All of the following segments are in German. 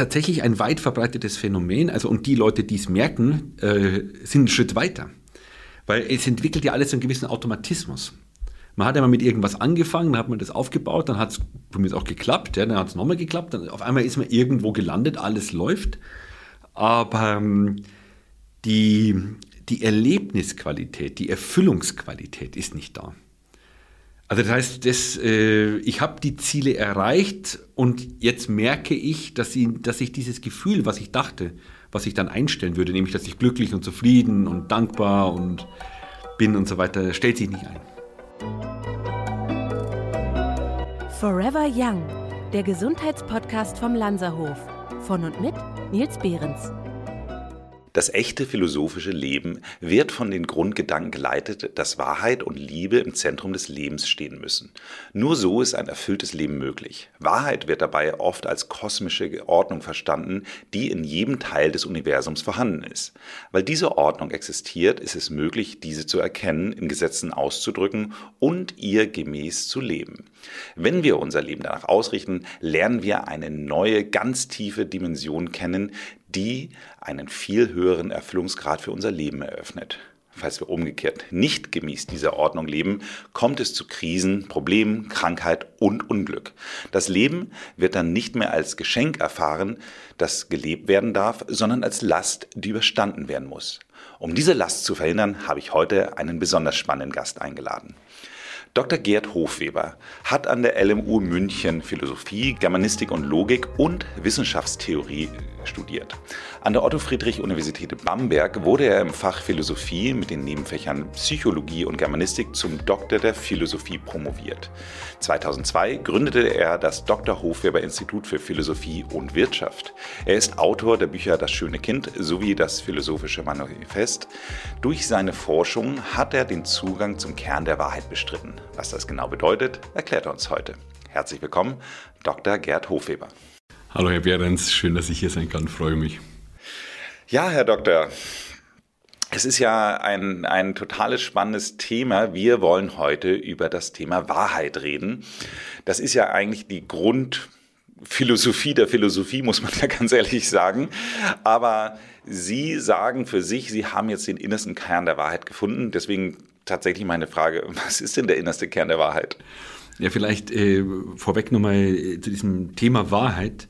tatsächlich ein weit verbreitetes Phänomen. Also, und die Leute, die es merken, äh, sind einen Schritt weiter. Weil es entwickelt ja alles einen gewissen Automatismus. Man hat ja mal mit irgendwas angefangen, dann hat man das aufgebaut, dann hat es mich auch geklappt, ja, dann hat es nochmal geklappt, dann auf einmal ist man irgendwo gelandet, alles läuft. Aber ähm, die, die Erlebnisqualität, die Erfüllungsqualität ist nicht da. Also das heißt, das, äh, ich habe die Ziele erreicht und jetzt merke ich, dass, sie, dass ich dieses Gefühl, was ich dachte, was ich dann einstellen würde, nämlich dass ich glücklich und zufrieden und dankbar und bin und so weiter, stellt sich nicht ein. Forever Young, der Gesundheitspodcast vom Lanzerhof. Von und mit Nils Behrens. Das echte philosophische Leben wird von den Grundgedanken geleitet, dass Wahrheit und Liebe im Zentrum des Lebens stehen müssen. Nur so ist ein erfülltes Leben möglich. Wahrheit wird dabei oft als kosmische Ordnung verstanden, die in jedem Teil des Universums vorhanden ist. Weil diese Ordnung existiert, ist es möglich, diese zu erkennen, in Gesetzen auszudrücken und ihr gemäß zu leben. Wenn wir unser Leben danach ausrichten, lernen wir eine neue, ganz tiefe Dimension kennen, die einen viel höheren Erfüllungsgrad für unser Leben eröffnet. Falls wir umgekehrt nicht gemäß dieser Ordnung leben, kommt es zu Krisen, Problemen, Krankheit und Unglück. Das Leben wird dann nicht mehr als Geschenk erfahren, das gelebt werden darf, sondern als Last, die überstanden werden muss. Um diese Last zu verhindern, habe ich heute einen besonders spannenden Gast eingeladen. Dr. Gerd Hofweber hat an der LMU München Philosophie, Germanistik und Logik und Wissenschaftstheorie studiert. An der Otto-Friedrich-Universität Bamberg wurde er im Fach Philosophie mit den Nebenfächern Psychologie und Germanistik zum Doktor der Philosophie promoviert. 2002 gründete er das Dr. Hofweber Institut für Philosophie und Wirtschaft. Er ist Autor der Bücher Das schöne Kind sowie das Philosophische Manifest. Durch seine Forschung hat er den Zugang zum Kern der Wahrheit bestritten. Was das genau bedeutet, erklärt er uns heute. Herzlich willkommen, Dr. Gerd Hofweber. Hallo Herr Behrens, schön, dass ich hier sein kann, freue mich. Ja, Herr Doktor, es ist ja ein, ein totales spannendes Thema. Wir wollen heute über das Thema Wahrheit reden. Das ist ja eigentlich die Grundphilosophie der Philosophie, muss man ja ganz ehrlich sagen. Aber Sie sagen für sich, Sie haben jetzt den innersten Kern der Wahrheit gefunden. Deswegen tatsächlich meine Frage, was ist denn der innerste Kern der Wahrheit? Ja, vielleicht äh, vorweg nochmal äh, zu diesem Thema Wahrheit.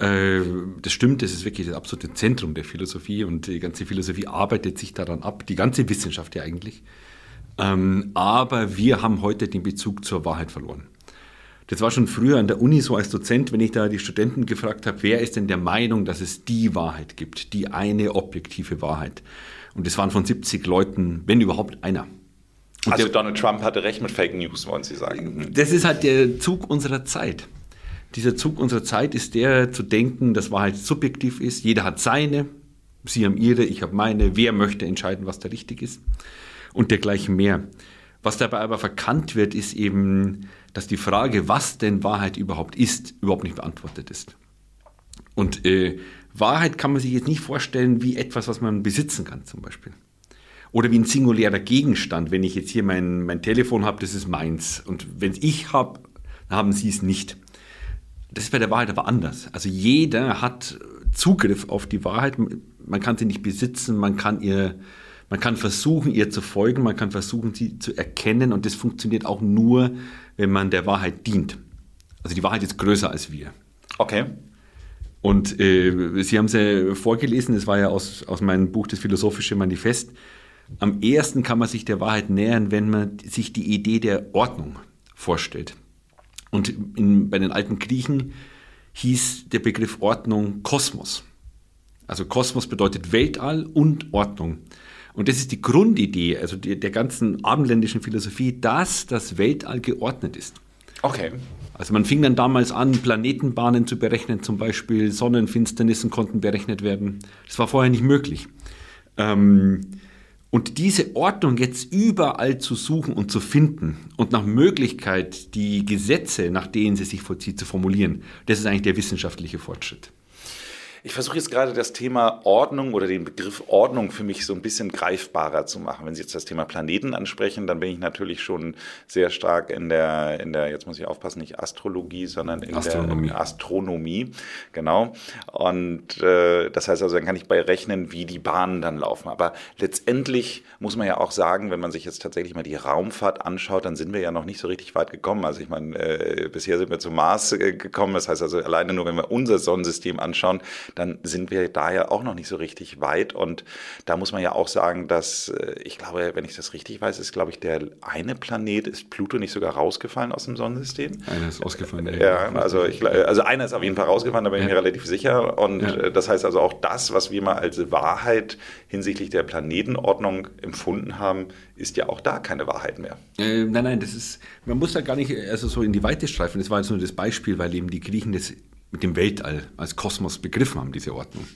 Äh, das stimmt, das ist wirklich das absolute Zentrum der Philosophie und die ganze Philosophie arbeitet sich daran ab, die ganze Wissenschaft ja eigentlich. Ähm, aber wir haben heute den Bezug zur Wahrheit verloren. Das war schon früher an der Uni so als Dozent, wenn ich da die Studenten gefragt habe, wer ist denn der Meinung, dass es die Wahrheit gibt, die eine objektive Wahrheit. Und das waren von 70 Leuten, wenn überhaupt einer. Und also der, Donald Trump hatte recht mit Fake News, wollen Sie sagen. Das ist halt der Zug unserer Zeit dieser Zug unserer Zeit ist der zu denken, dass Wahrheit subjektiv ist. Jeder hat seine, Sie haben Ihre, ich habe meine. Wer möchte entscheiden, was da richtig ist? Und dergleichen mehr. Was dabei aber verkannt wird, ist eben, dass die Frage, was denn Wahrheit überhaupt ist, überhaupt nicht beantwortet ist. Und äh, Wahrheit kann man sich jetzt nicht vorstellen wie etwas, was man besitzen kann, zum Beispiel. Oder wie ein singulärer Gegenstand. Wenn ich jetzt hier mein, mein Telefon habe, das ist meins. Und wenn ich habe, dann haben Sie es nicht. Das ist bei der Wahrheit aber anders. Also jeder hat Zugriff auf die Wahrheit. Man kann sie nicht besitzen, man kann ihr, man kann versuchen, ihr zu folgen, man kann versuchen, sie zu erkennen und das funktioniert auch nur, wenn man der Wahrheit dient. Also die Wahrheit ist größer als wir. Okay. Und äh, Sie haben es ja vorgelesen, das war ja aus, aus meinem Buch Das Philosophische Manifest. Am ersten kann man sich der Wahrheit nähern, wenn man sich die Idee der Ordnung vorstellt. Und in, bei den alten Griechen hieß der Begriff Ordnung Kosmos. Also Kosmos bedeutet Weltall und Ordnung. Und das ist die Grundidee, also die, der ganzen abendländischen Philosophie, dass das Weltall geordnet ist. Okay. Also man fing dann damals an, Planetenbahnen zu berechnen, zum Beispiel Sonnenfinsternissen konnten berechnet werden. Das war vorher nicht möglich. Ähm, und diese Ordnung jetzt überall zu suchen und zu finden und nach Möglichkeit die Gesetze, nach denen sie sich vollzieht, zu formulieren, das ist eigentlich der wissenschaftliche Fortschritt. Ich versuche jetzt gerade das Thema Ordnung oder den Begriff Ordnung für mich so ein bisschen greifbarer zu machen. Wenn Sie jetzt das Thema Planeten ansprechen, dann bin ich natürlich schon sehr stark in der, in der jetzt muss ich aufpassen, nicht Astrologie, sondern in Astronomie. der Astronomie. Genau. Und äh, das heißt also, dann kann ich bei rechnen, wie die Bahnen dann laufen. Aber letztendlich muss man ja auch sagen, wenn man sich jetzt tatsächlich mal die Raumfahrt anschaut, dann sind wir ja noch nicht so richtig weit gekommen. Also ich meine, äh, bisher sind wir zum Mars äh, gekommen. Das heißt also, alleine nur, wenn wir unser Sonnensystem anschauen, dann sind wir da ja auch noch nicht so richtig weit. Und da muss man ja auch sagen, dass äh, ich glaube, wenn ich das richtig weiß, ist, glaube ich, der eine Planet, ist Pluto nicht sogar rausgefallen aus dem Sonnensystem? Einer ist ausgefallen. Ja, also, ich, also einer ist auf jeden Fall rausgefallen, da bin ich mir relativ sicher. Und Ja. äh, das heißt also auch das, was wir mal als Wahrheit hinsichtlich der Planetenordnung empfunden haben, ist ja auch da keine Wahrheit mehr. Äh, nein, nein, das ist, man muss da gar nicht also so in die Weite streifen. Das war jetzt nur das Beispiel, weil eben die Griechen das mit dem Weltall als Kosmos begriffen haben, diese Ordnung.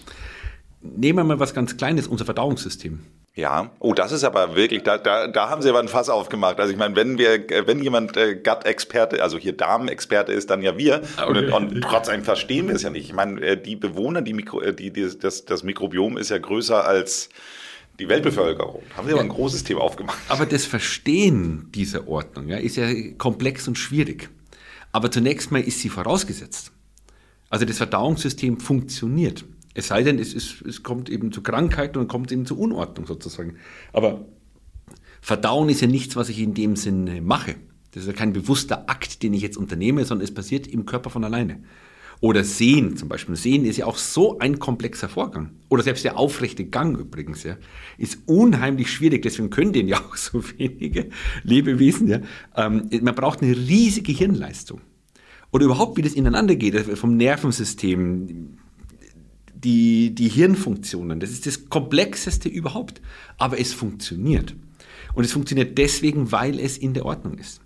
Nehmen wir mal was ganz Kleines, unser Verdauungssystem. Ja, oh, das ist aber wirklich, da, da, da haben sie aber ein Fass aufgemacht. Also ich meine, wenn wir, wenn jemand äh, Gut-Experte, also hier Darm-Experte ist, dann ja wir. Okay. Und, und trotzdem verstehen wir es ja nicht. Ich meine, äh, die Bewohner, die Mikro, äh, die, die, das, das Mikrobiom ist ja größer als die Weltbevölkerung. Haben sie aber ein großes Thema aufgemacht. Aber das Verstehen dieser Ordnung ja, ist ja komplex und schwierig. Aber zunächst mal ist sie vorausgesetzt. Also das Verdauungssystem funktioniert. Es sei denn, es, ist, es kommt eben zu Krankheiten und kommt eben zu Unordnung sozusagen. Aber Verdauen ist ja nichts, was ich in dem Sinne mache. Das ist ja kein bewusster Akt, den ich jetzt unternehme, sondern es passiert im Körper von alleine. Oder Sehen zum Beispiel. Sehen ist ja auch so ein komplexer Vorgang. Oder selbst der aufrechte Gang übrigens, ja, ist unheimlich schwierig. Deswegen können den ja auch so wenige Lebewesen. Ja. Ähm, man braucht eine riesige Hirnleistung. Oder überhaupt, wie das ineinander geht, also vom Nervensystem, die, die Hirnfunktionen. Das ist das Komplexeste überhaupt. Aber es funktioniert. Und es funktioniert deswegen, weil es in der Ordnung ist.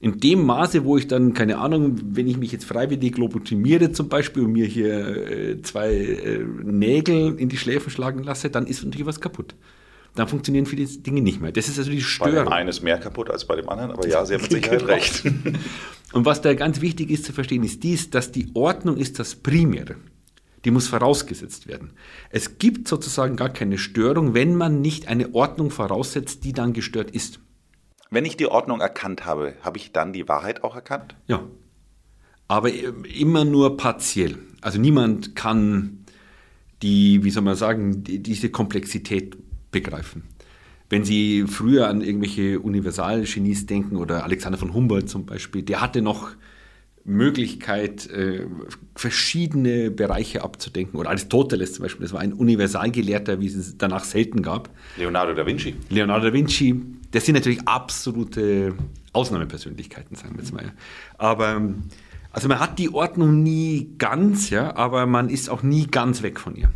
In dem Maße, wo ich dann, keine Ahnung, wenn ich mich jetzt freiwillig lobotomiere zum Beispiel und mir hier äh, zwei äh, Nägel in die Schläfen schlagen lasse, dann ist natürlich was kaputt. Dann funktionieren viele Dinge nicht mehr. Das ist also die Bei dem Störung. einen ist mehr kaputt als bei dem anderen, aber ja, Sie haben mit Sicherheit Genau. recht. Und was da ganz wichtig ist zu verstehen, ist dies, dass die Ordnung ist das Primäre. Die muss vorausgesetzt werden. Es gibt sozusagen gar keine Störung, wenn man nicht eine Ordnung voraussetzt, die dann gestört ist. Wenn ich die Ordnung erkannt habe, habe ich dann die Wahrheit auch erkannt? Ja. Aber äh, immer nur partiell. Also niemand kann die, wie soll man sagen, die, diese Komplexität begreifen. Wenn Sie früher an irgendwelche Universalgenies denken oder Alexander von Humboldt zum Beispiel, der hatte noch Möglichkeit, äh, verschiedene Bereiche abzudenken. Oder Aristoteles zum Beispiel, das war ein Universalgelehrter, wie es danach selten gab. Leonardo da Vinci. Leonardo da Vinci, das sind natürlich absolute Ausnahmepersönlichkeiten, sagen wir jetzt mal. Aber also man hat die Ordnung nie ganz, ja, aber man ist auch nie ganz weg von ihr.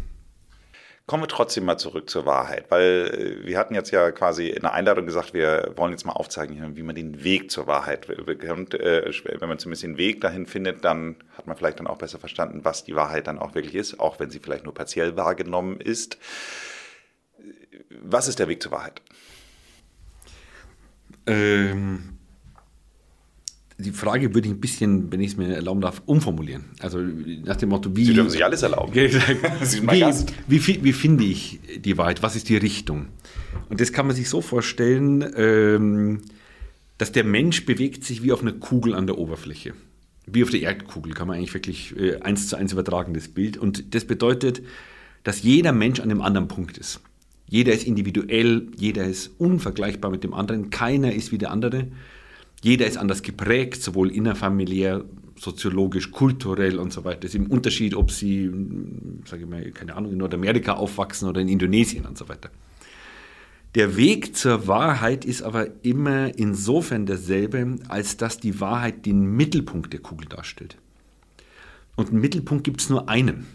Kommen wir trotzdem mal zurück zur Wahrheit, weil äh, wir hatten jetzt ja quasi in der Einladung gesagt, wir wollen jetzt mal aufzeigen, wie man den Weg zur Wahrheit bekommt. Äh, Wenn man zumindest den Weg dahin findet, dann hat man vielleicht dann auch besser verstanden, was die Wahrheit dann auch wirklich ist, auch wenn sie vielleicht nur partiell wahrgenommen ist. Was ist der Weg zur Wahrheit? Ähm, die Frage würde ich ein bisschen, wenn ich es mir erlauben darf, umformulieren. Also nach dem Motto, wie. Sie dürfen sich alles erlauben. Wie, wie, wie finde ich die Wahrheit? Was ist die Richtung? Und das kann man sich so vorstellen, ähm, dass der Mensch bewegt sich wie auf einer Kugel an der Oberfläche. Wie auf der Erdkugel kann man eigentlich wirklich äh, eins zu eins übertragen, das Bild. Und das bedeutet, dass jeder Mensch an einem anderen Punkt ist. Jeder ist individuell, jeder ist unvergleichbar mit dem anderen, keiner ist wie der andere. Jeder ist anders geprägt, sowohl innerfamiliär, soziologisch, kulturell und so weiter. Es ist im Unterschied, ob sie, sage ich mal, keine Ahnung, in Nordamerika aufwachsen oder in Indonesien und so weiter. Der Weg zur Wahrheit ist aber immer insofern derselbe, als dass die Wahrheit den Mittelpunkt der Kugel darstellt. Und einen Mittelpunkt gibt es nur einen.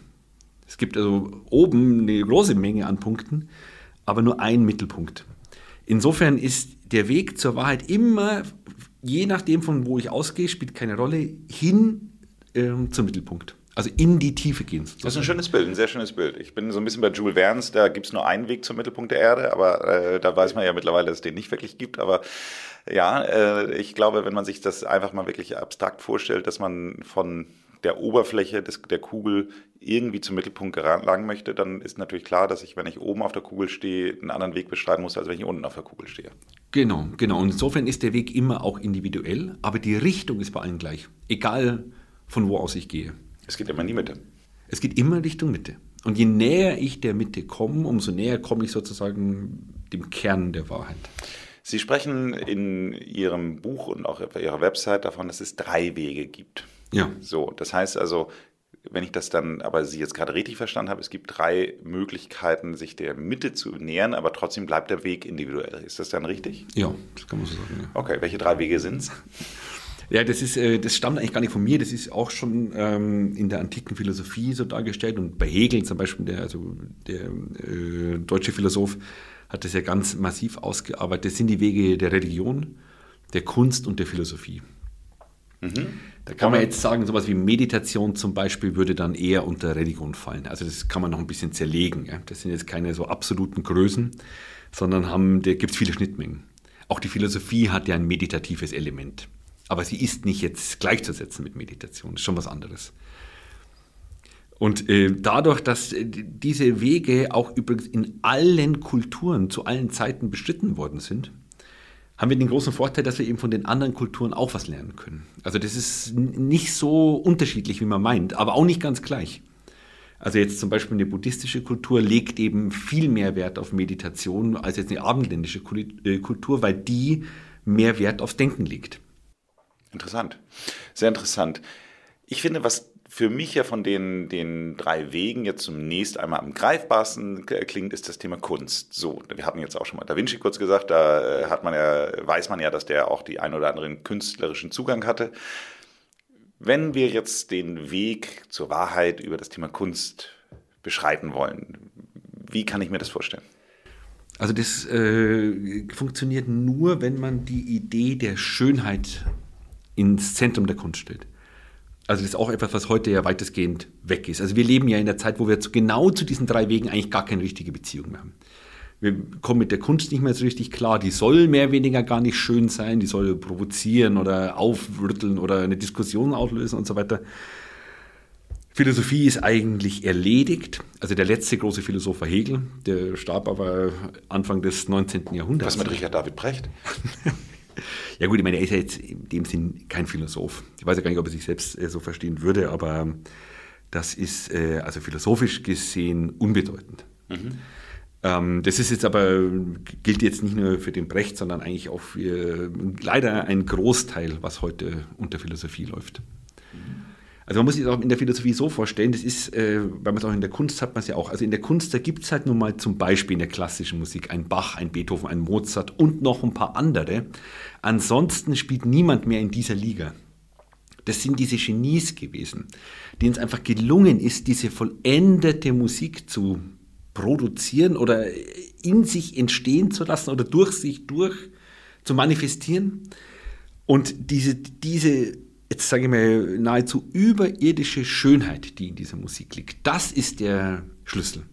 Es gibt also oben eine große Menge an Punkten, aber nur einen Mittelpunkt. Insofern ist der Weg zur Wahrheit immer, je nachdem von wo ich ausgehe, spielt keine Rolle, hin ähm, zum Mittelpunkt. Also in die Tiefe gehen. Das ist ein schönes Bild, ein sehr schönes Bild. Ich bin so ein bisschen bei Jules Verne's, da gibt es nur einen Weg zum Mittelpunkt der Erde, aber äh, da weiß man ja mittlerweile, dass es den nicht wirklich gibt. Aber ja, äh, ich glaube, wenn man sich das einfach mal wirklich abstrakt vorstellt, dass man von der Oberfläche des, der Kugel irgendwie zum Mittelpunkt gelangen möchte, dann ist natürlich klar, dass ich, wenn ich oben auf der Kugel stehe, einen anderen Weg beschreiten muss, als wenn ich unten auf der Kugel stehe. Genau, genau. Und insofern ist der Weg immer auch individuell, aber die Richtung ist bei allen gleich. Egal von wo aus ich gehe. Es geht immer in die Mitte. Es geht immer Richtung Mitte. Und je näher ich der Mitte komme, umso näher komme ich sozusagen dem Kern der Wahrheit. Sie sprechen in Ihrem Buch und auch auf Ihrer Website davon, dass es drei Wege gibt. Ja. So, das heißt also, wenn ich das dann, aber Sie jetzt gerade richtig verstanden habe, es gibt drei Möglichkeiten, sich der Mitte zu nähern, aber trotzdem bleibt der Weg individuell. Ist das dann richtig? Ja, das kann man so sagen. Ja. Okay, welche drei Wege sind es? Ja, das, ist, äh, das stammt eigentlich gar nicht von mir, das ist auch schon ähm, in der antiken Philosophie so dargestellt und bei Hegel zum Beispiel, der, also der äh, deutsche Philosoph, hat das ja ganz massiv ausgearbeitet. Das sind die Wege der Religion, der Kunst und der Philosophie. Mhm. Da kann man jetzt sagen, sowas wie Meditation zum Beispiel würde dann eher unter Religion fallen. Also das kann man noch ein bisschen zerlegen. Ja. Das sind jetzt keine so absoluten Größen, sondern haben, da gibt es viele Schnittmengen. Auch die Philosophie hat ja ein meditatives Element. Aber sie ist nicht jetzt gleichzusetzen mit Meditation, das ist schon was anderes. Und äh, dadurch, dass äh, diese Wege auch übrigens in allen Kulturen zu allen Zeiten bestritten worden sind, haben wir den großen Vorteil, dass wir eben von den anderen Kulturen auch was lernen können. Also das ist nicht so unterschiedlich, wie man meint, aber auch nicht ganz gleich. Also jetzt zum Beispiel eine buddhistische Kultur legt eben viel mehr Wert auf Meditation als jetzt eine abendländische äh, Kultur, weil die mehr Wert aufs Denken legt. Interessant, sehr interessant. Ich finde, was für mich ja von den, den drei Wegen jetzt zunächst einmal am greifbarsten klingt, ist das Thema Kunst. So, wir hatten jetzt auch schon mal Da Vinci kurz gesagt, da äh, hat man ja, weiß man ja, dass der auch die ein oder anderen künstlerischen Zugang hatte. Wenn wir jetzt den Weg zur Wahrheit über das Thema Kunst beschreiten wollen, wie kann ich mir das vorstellen? Also das äh, funktioniert nur, wenn man die Idee der Schönheit ins Zentrum der Kunst stellt. Also das ist auch etwas, was heute ja weitestgehend weg ist. Also wir leben ja in der Zeit, wo wir zu, genau zu diesen drei Wegen eigentlich gar keine richtige Beziehung mehr haben. Wir kommen mit der Kunst nicht mehr so richtig klar. Die soll mehr oder weniger gar nicht schön sein. Die soll provozieren oder aufrütteln oder eine Diskussion auslösen und so weiter. Philosophie ist eigentlich erledigt. Also der letzte große Philosoph war Hegel. Der starb aber Anfang des 19. Jahrhunderts. Was mit Richard David Brecht? Ja gut, ich meine, er ist ja jetzt in dem Sinn kein Philosoph. Ich weiß ja gar nicht, ob er sich selbst äh, so verstehen würde, aber das ist äh, also philosophisch gesehen unbedeutend. Mhm. Ähm, das ist jetzt aber, gilt jetzt nicht nur für den Brecht, sondern eigentlich auch für leider ein Großteil, was heute unter Philosophie läuft. Also man muss sich das auch in der Philosophie so vorstellen, das ist, äh, weil man es auch in der Kunst hat, man es ja auch. Also in der Kunst, da gibt es halt nun mal zum Beispiel in der klassischen Musik ein Bach, ein Beethoven, ein Mozart und noch ein paar andere. Ansonsten spielt niemand mehr in dieser Liga. Das sind diese Genies gewesen, denen es einfach gelungen ist, diese vollendete Musik zu produzieren oder in sich entstehen zu lassen oder durch sich durch zu manifestieren. Und diese, diese jetzt sage ich mal, nahezu überirdische Schönheit, die in dieser Musik liegt. Das ist der Schlüssel.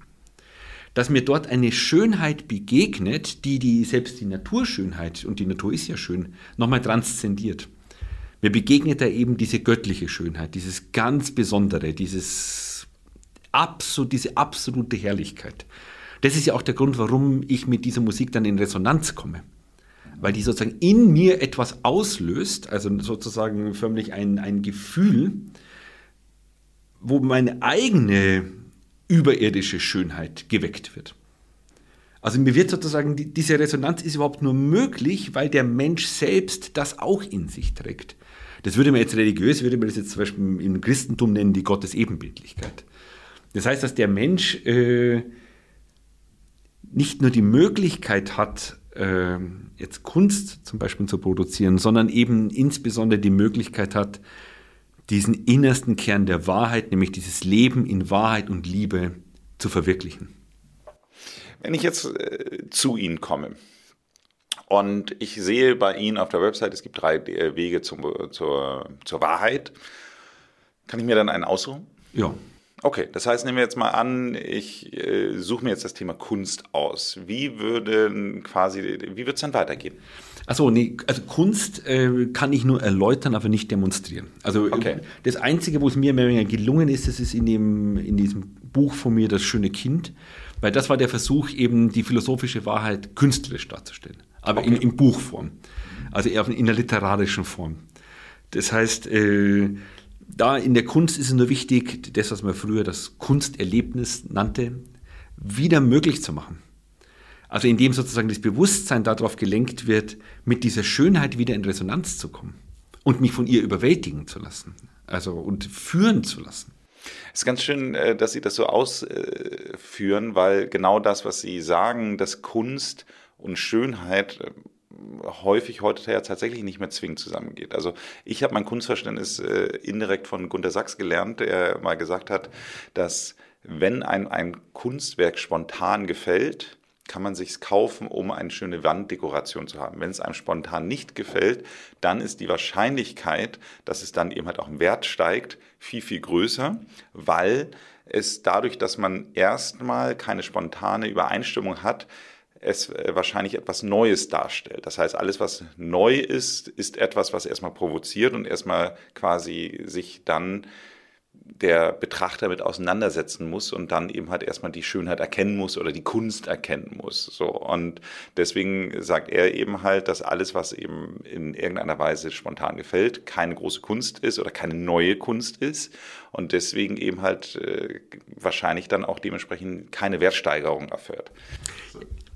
Dass mir dort eine Schönheit begegnet, die, die selbst die Naturschönheit, und die Natur ist ja schön, nochmal transzendiert. Mir begegnet da eben diese göttliche Schönheit, dieses ganz Besondere, dieses absolut, diese absolute Herrlichkeit. Das ist ja auch der Grund, warum ich mit dieser Musik dann in Resonanz komme weil die sozusagen in mir etwas auslöst, also sozusagen förmlich ein, ein Gefühl, wo meine eigene überirdische Schönheit geweckt wird. Also mir wird sozusagen, diese Resonanz ist überhaupt nur möglich, weil der Mensch selbst das auch in sich trägt. Das würde man jetzt religiös, würde man das jetzt zum Beispiel im Christentum nennen, die Gottesebenbildlichkeit. Das heißt, dass der Mensch äh, nicht nur die Möglichkeit hat, äh, jetzt Kunst zum Beispiel zu produzieren, sondern eben insbesondere die Möglichkeit hat, diesen innersten Kern der Wahrheit, nämlich dieses Leben in Wahrheit und Liebe zu verwirklichen. Wenn ich jetzt äh, zu Ihnen komme und ich sehe bei Ihnen auf der Website, es gibt drei äh, Wege zum, zur, zur Wahrheit, kann ich mir dann einen aussuchen? Ja. Okay, das heißt, nehmen wir jetzt mal an, ich äh, suche mir jetzt das Thema Kunst aus. Wie würde quasi, wie wird es dann weitergehen? Achso, nee, also Kunst äh, kann ich nur erläutern, aber nicht demonstrieren. Also äh, Okay. das Einzige, wo es mir mehr oder weniger gelungen ist, das ist in, dem, in diesem Buch von mir, Das schöne Kind, weil das war der Versuch, eben die philosophische Wahrheit künstlerisch darzustellen, aber in, in Buchform, also eher in der literarischen Form. Das heißt, äh, da in der Kunst ist es nur wichtig, das, was man früher das Kunsterlebnis nannte, wieder möglich zu machen. Also indem sozusagen das Bewusstsein darauf gelenkt wird, mit dieser Schönheit wieder in Resonanz zu kommen und mich von ihr überwältigen zu lassen, also und führen zu lassen. Es ist ganz schön, äh, dass Sie das so ausführen, weil genau das, was Sie sagen, dass Kunst und Schönheit äh, häufig heute ja tatsächlich nicht mehr zwingend zusammengeht. Also ich habe mein Kunstverständnis äh, indirekt von Gunter Sachs gelernt, der mal gesagt hat, dass wenn ein, ein Kunstwerk spontan gefällt, kann man sich's kaufen, um eine schöne Wanddekoration zu haben. Wenn es einem spontan nicht gefällt, dann ist die Wahrscheinlichkeit, dass es dann eben halt auch im Wert steigt, viel, viel größer, weil es dadurch, dass man erstmal keine spontane Übereinstimmung hat, es äh, wahrscheinlich etwas Neues darstellt. Das heißt, alles, was neu ist, ist etwas, was erstmal provoziert und erstmal quasi sich dann der Betrachter mit auseinandersetzen muss und dann eben halt erstmal die Schönheit erkennen muss oder die Kunst erkennen muss. So. Und deswegen sagt er eben halt, dass alles, was eben in irgendeiner Weise spontan gefällt, keine große Kunst ist oder keine neue Kunst ist und deswegen eben halt äh, wahrscheinlich dann auch dementsprechend keine Wertsteigerung erfährt.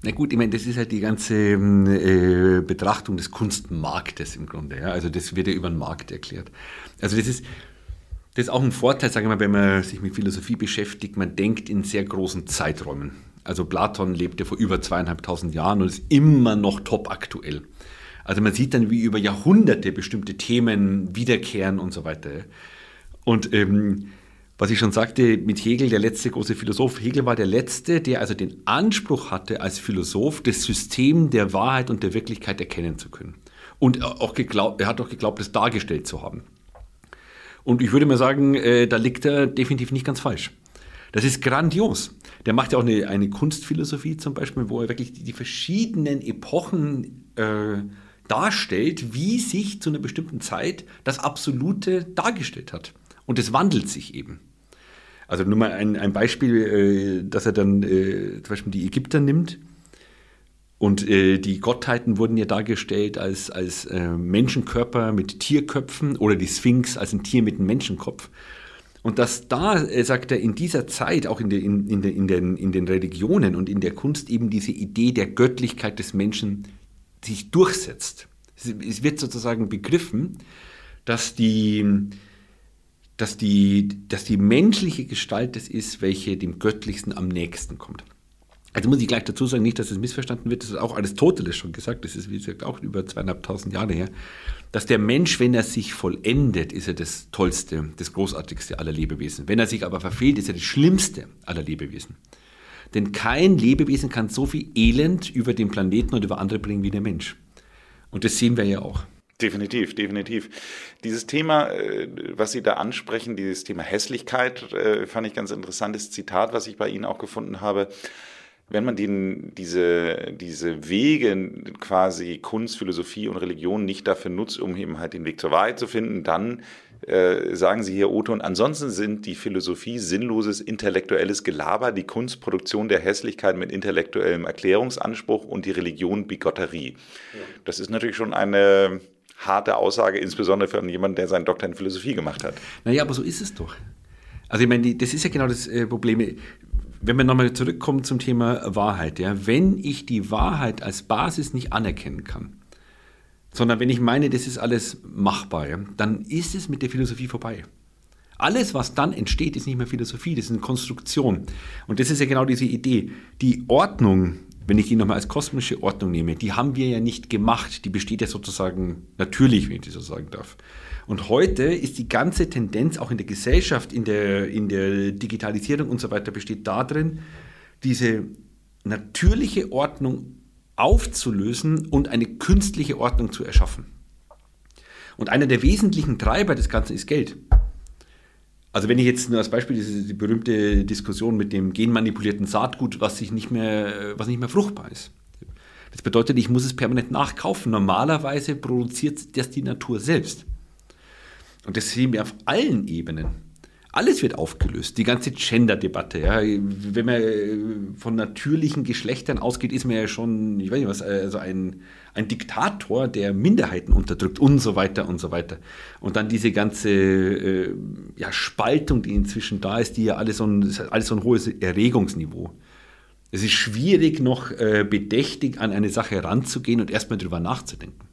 Na gut, ich meine, das ist halt die ganze äh, Betrachtung des Kunstmarktes im Grunde. Ja? Also das wird ja über den Markt erklärt. Also das ist, das ist auch ein Vorteil, sagen wir mal, wenn man sich mit Philosophie beschäftigt, man denkt in sehr großen Zeiträumen. Also Platon lebte vor über zweieinhalbtausend Jahren und ist immer noch top aktuell. Also man sieht dann, wie über Jahrhunderte bestimmte Themen wiederkehren und so weiter. Und ähm, was ich schon sagte, mit Hegel, der letzte große Philosoph, Hegel war der letzte, der also den Anspruch hatte, als Philosoph das System der Wahrheit und der Wirklichkeit erkennen zu können. Und auch geglaubt, er hat auch geglaubt, das dargestellt zu haben. Und ich würde mal sagen, äh, da liegt er definitiv nicht ganz falsch. Das ist grandios. Der macht ja auch eine, eine Kunstphilosophie zum Beispiel, wo er wirklich die, die verschiedenen Epochen äh, darstellt, wie sich zu einer bestimmten Zeit das Absolute dargestellt hat. Und es wandelt sich eben. Also nur mal ein, ein Beispiel, äh, dass er dann äh, zum Beispiel die Ägypter nimmt. Und äh, die Gottheiten wurden ja dargestellt als, als Menschenkörper mit Tierköpfen oder die Sphinx als ein Tier mit einem Menschenkopf. Und dass da, sagt er, in dieser Zeit, auch in, der, in, in, der, in, den, in den Religionen und in der Kunst, eben diese Idee der Göttlichkeit des Menschen sich durchsetzt. Es, es wird sozusagen begriffen, dass die, dass, die, dass die menschliche Gestalt es ist, welche dem Göttlichsten am nächsten kommt. Also muss ich gleich dazu sagen, nicht, dass es missverstanden wird, das ist auch Aristoteles schon gesagt, das ist wie gesagt auch über zweieinhalbtausend Jahre her, dass der Mensch, wenn er sich vollendet, ist er das Tollste, das Großartigste aller Lebewesen. Wenn er sich aber verfehlt, ist er das Schlimmste aller Lebewesen. Denn kein Lebewesen kann so viel Elend über den Planeten und über andere bringen wie der Mensch. Und das sehen wir ja auch. Definitiv, definitiv. Dieses Thema, äh, was Sie da ansprechen, dieses Thema Hässlichkeit, äh, fand ich ganz interessantes Zitat, was ich bei Ihnen auch gefunden habe. Wenn man den, diese, diese Wege quasi Kunst, Philosophie und Religion nicht dafür nutzt, um eben halt den Weg zur Wahrheit zu finden, dann äh, sagen Sie hier, Otto, und ansonsten sind die Philosophie sinnloses intellektuelles Gelaber, die Kunst Produktion der Hässlichkeit mit intellektuellem Erklärungsanspruch und die Religion Bigotterie. Ja. Das ist natürlich schon eine harte Aussage, insbesondere für jemanden, der seinen Doktor in Philosophie gemacht hat. Naja, aber so ist es doch. Also ich meine, das ist ja genau das äh, Problem. Wenn wir nochmal zurückkommen zum Thema Wahrheit, ja, wenn ich die Wahrheit als Basis nicht anerkennen kann, sondern wenn ich meine, das ist alles machbar, ja, dann ist es mit der Philosophie vorbei. Alles, was dann entsteht, ist nicht mehr Philosophie, das ist eine Konstruktion. Und das ist ja genau diese Idee. Die Ordnung, wenn ich die nochmal als kosmische Ordnung nehme, die haben wir ja nicht gemacht. Die besteht ja sozusagen natürlich, wenn ich das so sagen darf. Und heute ist die ganze Tendenz auch in der Gesellschaft, in der, in der Digitalisierung und so weiter, besteht darin, diese natürliche Ordnung aufzulösen und eine künstliche Ordnung zu erschaffen. Und einer der wesentlichen Treiber des Ganzen ist Geld. Also wenn ich jetzt nur als Beispiel diese die berühmte Diskussion mit dem genmanipulierten Saatgut, was sich nicht mehr, was nicht mehr fruchtbar ist. Das bedeutet, ich muss es permanent nachkaufen. Normalerweise produziert das die Natur selbst. Und das sehen wir auf allen Ebenen. Alles wird aufgelöst. Die ganze Gender-Debatte. Ja. Wenn man äh, von natürlichen Geschlechtern ausgeht, ist man ja schon, ich weiß nicht was, also ein, ein Diktator, der Minderheiten unterdrückt und so weiter und so weiter. Und dann diese ganze äh, ja, Spaltung, die inzwischen da ist, die ja alles so ein, alles so ein hohes Erregungsniveau. Es ist schwierig, noch äh, bedächtig an eine Sache ranzugehen und erstmal drüber nachzudenken.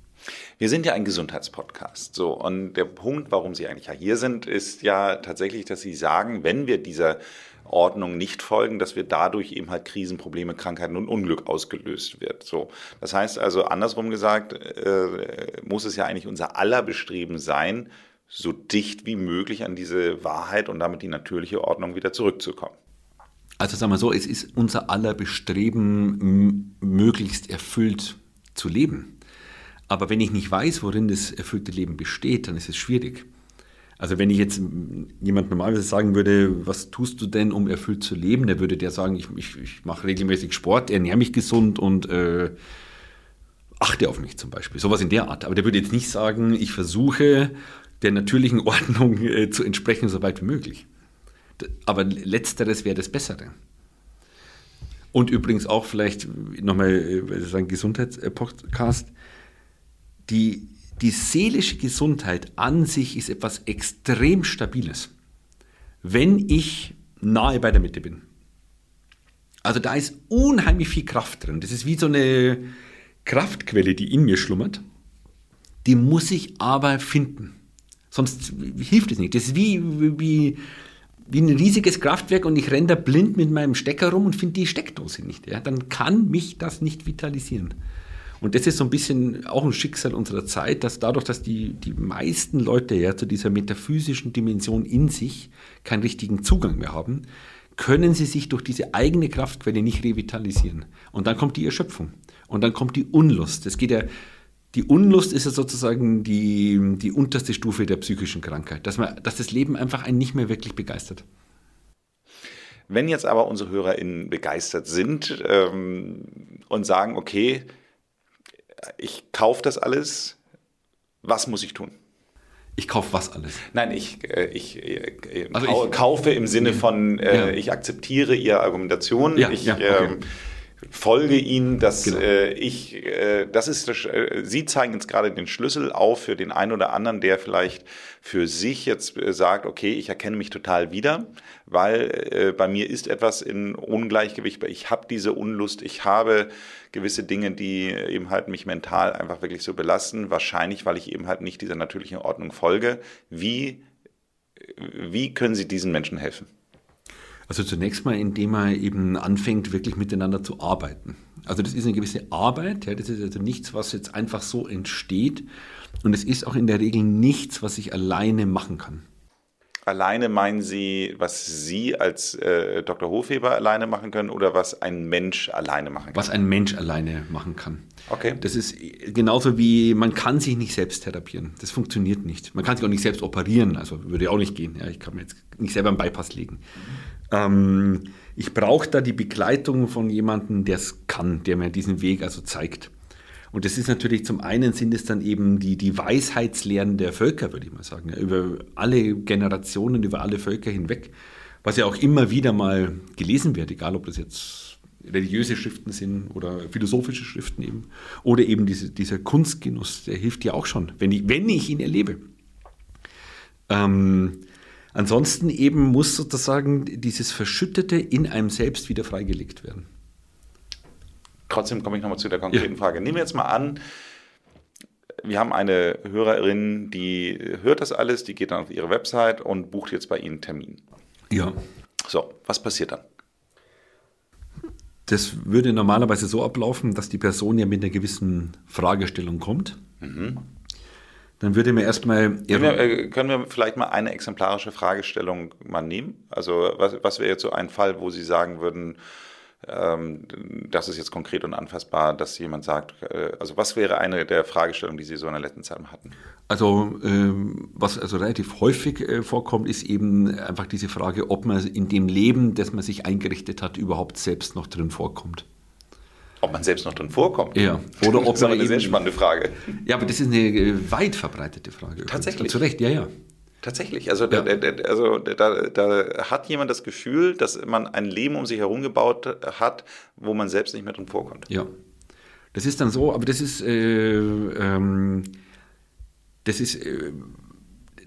Wir sind ja ein Gesundheitspodcast. So, und der Punkt, warum Sie eigentlich ja hier sind, ist ja tatsächlich, dass Sie sagen, wenn wir dieser Ordnung nicht folgen, dass wir dadurch eben halt Krisenprobleme, Krankheiten und Unglück ausgelöst wird. So, das heißt also andersrum gesagt, äh, muss es ja eigentlich unser aller Bestreben sein, so dicht wie möglich an diese Wahrheit und damit die natürliche Ordnung wieder zurückzukommen. Also sagen wir so, es ist unser aller Bestreben, möglichst erfüllt zu leben. Aber wenn ich nicht weiß, worin das erfüllte Leben besteht, dann ist es schwierig. Also wenn ich jetzt jemand normalerweise sagen würde, was tust du denn, um erfüllt zu leben, der würde der sagen, ich, ich, ich mache regelmäßig Sport, ernähre mich gesund und äh, achte auf mich zum Beispiel. Sowas in der Art. Aber der würde jetzt nicht sagen, ich versuche der natürlichen Ordnung äh, zu entsprechen, so weit wie möglich. Aber letzteres wäre das Bessere. Und übrigens auch vielleicht nochmal, das ist ein Gesundheitspodcast, die, die seelische Gesundheit an sich ist etwas extrem Stabiles, wenn ich nahe bei der Mitte bin. Also da ist unheimlich viel Kraft drin. Das ist wie so eine Kraftquelle, die in mir schlummert. Die muss ich aber finden. Sonst hilft es nicht. Das ist wie, wie, wie ein riesiges Kraftwerk und ich renne da blind mit meinem Stecker rum und finde die Steckdose nicht. Ja? Dann kann mich das nicht vitalisieren. Und das ist so ein bisschen auch ein Schicksal unserer Zeit, dass dadurch, dass die, die meisten Leute ja zu dieser metaphysischen Dimension in sich keinen richtigen Zugang mehr haben, können sie sich durch diese eigene Kraftquelle nicht revitalisieren. Und dann kommt die Erschöpfung. Und dann kommt die Unlust. Es geht ja, die Unlust ist ja sozusagen die, die unterste Stufe der psychischen Krankheit, dass, man, dass das Leben einfach einen nicht mehr wirklich begeistert. Wenn jetzt aber unsere HörerInnen begeistert sind ähm, und sagen, okay, ich kaufe das alles. Was muss ich tun? Ich kaufe was alles? Nein, ich, äh, ich, äh, also ich kaufe im Sinne von, äh, ja. ich akzeptiere Ihre Argumentation. Ja, ich ja, okay. ähm, folge Ihnen, dass genau. äh, ich, äh, das ist, das, Sie zeigen jetzt gerade den Schlüssel auf für den einen oder anderen, der vielleicht für sich jetzt sagt, okay, ich erkenne mich total wieder, weil bei mir ist etwas in Ungleichgewicht, ich habe diese Unlust, ich habe gewisse Dinge, die eben halt mich mental einfach wirklich so belasten, wahrscheinlich, weil ich eben halt nicht dieser natürlichen Ordnung folge. Wie, wie können Sie diesen Menschen helfen? Also zunächst mal, indem man eben anfängt, wirklich miteinander zu arbeiten. Also das ist eine gewisse Arbeit, ja, das ist also nichts, was jetzt einfach so entsteht. Und es ist auch in der Regel nichts, was ich alleine machen kann. Alleine meinen Sie, was Sie als äh, Dr. Hofheber alleine machen können oder was ein Mensch alleine machen kann? Was ein Mensch alleine machen kann. Okay. Das ist genauso wie, man kann sich nicht selbst therapieren. Das funktioniert nicht. Man kann sich auch nicht selbst operieren, also würde auch nicht gehen. Ja, ich kann mir jetzt nicht selber einen Bypass legen. Ähm, ich brauche da die Begleitung von jemandem, der es kann, der mir diesen Weg also zeigt. Und das ist natürlich zum einen sind es dann eben die, die Weisheitslehren der Völker, würde ich mal sagen, über alle Generationen, über alle Völker hinweg, was ja auch immer wieder mal gelesen wird, egal ob das jetzt religiöse Schriften sind oder philosophische Schriften eben, oder eben diese, dieser Kunstgenuss, der hilft ja auch schon, wenn ich, wenn ich ihn erlebe. Ähm, Ansonsten eben muss sozusagen dieses Verschüttete in einem selbst wieder freigelegt werden. Trotzdem komme ich nochmal zu der konkreten ja. Frage. Nehmen wir jetzt mal an, wir haben eine Hörerin, die hört das alles, die geht dann auf ihre Website und bucht jetzt bei Ihnen einen Termin. Ja. So, was passiert dann? Das würde normalerweise so ablaufen, dass die Person ja mit einer gewissen Fragestellung kommt. Mhm. Dann würde mir erstmal. Können wir, äh, können wir vielleicht mal eine exemplarische Fragestellung mal nehmen? Also, was, was wäre jetzt so ein Fall, wo Sie sagen würden, ähm, das ist jetzt konkret und anfassbar, dass jemand sagt, äh, also was wäre eine der Fragestellungen, die Sie so in der letzten Zeit hatten? Also ähm, was also relativ häufig äh, vorkommt, ist eben einfach diese Frage, ob man in dem Leben, das man sich eingerichtet hat, überhaupt selbst noch drin vorkommt. Ob man selbst noch drin vorkommt? Ja. Oder ob das ist aber eine sehr spannende Frage. Ja, aber das ist eine äh, weit verbreitete Frage. Tatsächlich. Zu Recht, ja, ja. Tatsächlich. Also, ja. da, da, also da, da, hat jemand das Gefühl, dass man ein Leben um sich herum gebaut hat, wo man selbst nicht mehr drin vorkommt. Ja. Das ist dann so, aber das ist, äh, ähm, das ist äh,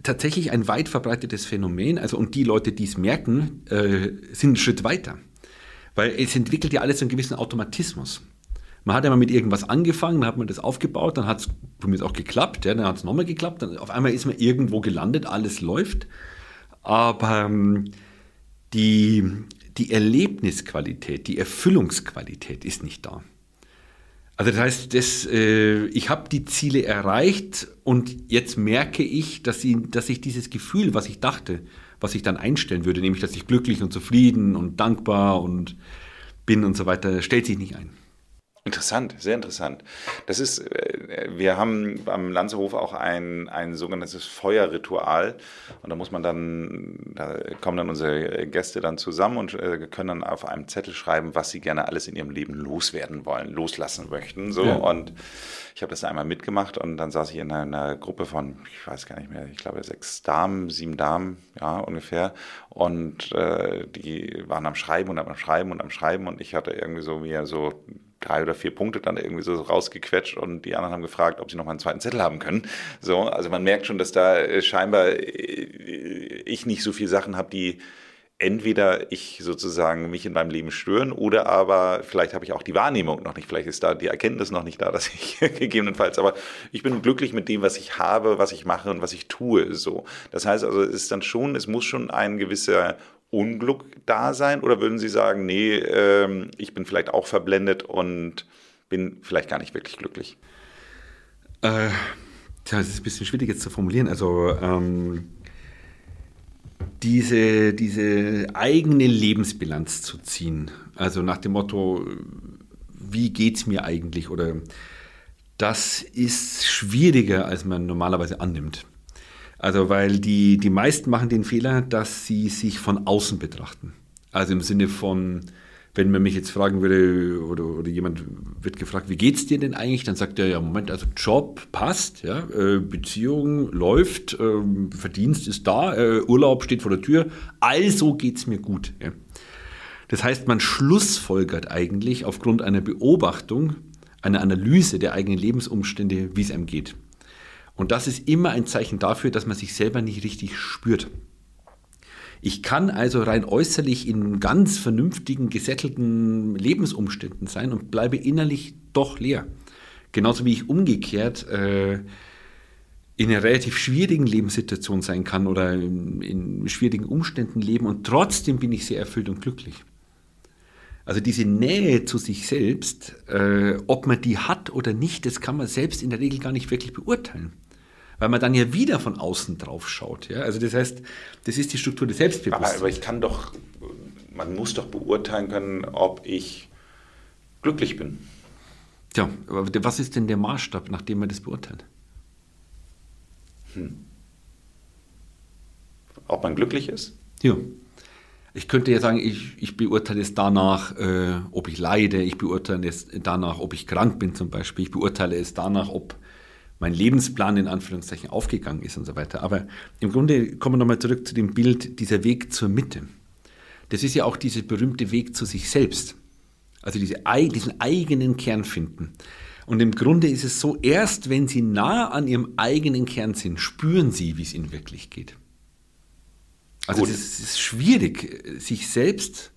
tatsächlich ein weit verbreitetes Phänomen. Also, und die Leute, die es merken, äh, sind einen Schritt weiter. Weil es entwickelt ja alles einen gewissen Automatismus. Man hat ja mal mit irgendwas angefangen, dann hat man das aufgebaut, dann hat es mich auch geklappt, ja, dann hat es nochmal geklappt, dann auf einmal ist man irgendwo gelandet, alles läuft. Aber ähm, die, die Erlebnisqualität, die Erfüllungsqualität ist nicht da. Also das heißt, das, äh, ich habe die Ziele erreicht und jetzt merke ich, dass, sie, dass ich dieses Gefühl, was ich dachte, was ich dann einstellen würde, nämlich dass ich glücklich und zufrieden und dankbar und bin und so weiter, stellt sich nicht ein. Interessant, sehr interessant. Das ist, äh, wir haben am Lanzehof auch ein, ein sogenanntes Feuerritual. Und da muss man dann, da kommen dann unsere Gäste dann zusammen und äh, können dann auf einem Zettel schreiben, was sie gerne alles in ihrem Leben loswerden wollen, loslassen möchten. So. Ja. Und ich habe das einmal mitgemacht und dann saß ich in einer Gruppe von, ich weiß gar nicht mehr, ich glaube sechs Damen, sieben Damen, ja, ungefähr. Und äh, die waren am Schreiben und am Schreiben und am Schreiben und ich hatte irgendwie so mir so drei oder vier Punkte dann irgendwie so rausgequetscht und die anderen haben gefragt, ob sie noch mal einen zweiten Zettel haben können. So, also man merkt schon, dass da äh, scheinbar äh, ich nicht so viele Sachen habe, die entweder ich sozusagen mich in meinem Leben stören oder aber vielleicht habe ich auch die Wahrnehmung noch nicht, vielleicht ist da die Erkenntnis noch nicht da, dass ich gegebenenfalls, aber ich bin glücklich mit dem, was ich habe, was ich mache und was ich tue, so. Das heißt also, es ist dann schon, es muss schon ein gewisser Unglück da sein? Oder würden Sie sagen, nee, ähm, ich bin vielleicht auch verblendet und bin vielleicht gar nicht wirklich glücklich? Äh, das ist ein bisschen schwierig jetzt zu formulieren. Also ähm, diese, diese eigene Lebensbilanz zu ziehen, also nach dem Motto, wie geht es mir eigentlich? Oder das ist schwieriger, als man normalerweise annimmt. Also weil die, die meisten machen den Fehler, dass sie sich von außen betrachten. Also im Sinne von, wenn man mich jetzt fragen würde oder, oder jemand wird gefragt, wie geht's dir denn eigentlich? Dann sagt er, ja, Moment, also Job passt, ja, äh, Beziehung läuft, äh, Verdienst ist da, äh, Urlaub steht vor der Tür, also geht's mir gut. Ja. Das heißt, man schlussfolgert eigentlich aufgrund einer Beobachtung, einer Analyse der eigenen Lebensumstände, wie es einem geht. Und das ist immer ein Zeichen dafür, dass man sich selber nicht richtig spürt. Ich kann also rein äußerlich in ganz vernünftigen, gesättelten Lebensumständen sein und bleibe innerlich doch leer. Genauso wie ich umgekehrt äh, in einer relativ schwierigen Lebenssituation sein kann oder in, in, schwierigen Umständen leben und trotzdem bin ich sehr erfüllt und glücklich. Also diese Nähe zu sich selbst, äh, ob man die hat oder nicht, das kann man selbst in der Regel gar nicht wirklich beurteilen weil man dann ja wieder von außen drauf schaut. Ja? Also das heißt, das ist die Struktur des Selbstbewusstseins. Aber, aber ich kann doch, man muss doch beurteilen können, ob ich glücklich bin. Tja, aber was ist denn der Maßstab, nach dem man das beurteilt? Hm. Ob man glücklich ist? Ja. Ich könnte ja sagen, ich, ich beurteile es danach, äh, ob ich leide, ich beurteile es danach, ob ich krank bin zum Beispiel, ich beurteile es danach, ob mein Lebensplan in Anführungszeichen aufgegangen ist und so weiter. Aber im Grunde kommen wir nochmal zurück zu dem Bild, dieser Weg zur Mitte. Das ist ja auch dieser berühmte Weg zu sich selbst. Also diese, diesen eigenen Kern finden. Und im Grunde ist es so, erst wenn Sie nah an Ihrem eigenen Kern sind, spüren Sie, wie es Ihnen wirklich geht. Also es ist schwierig, sich selbst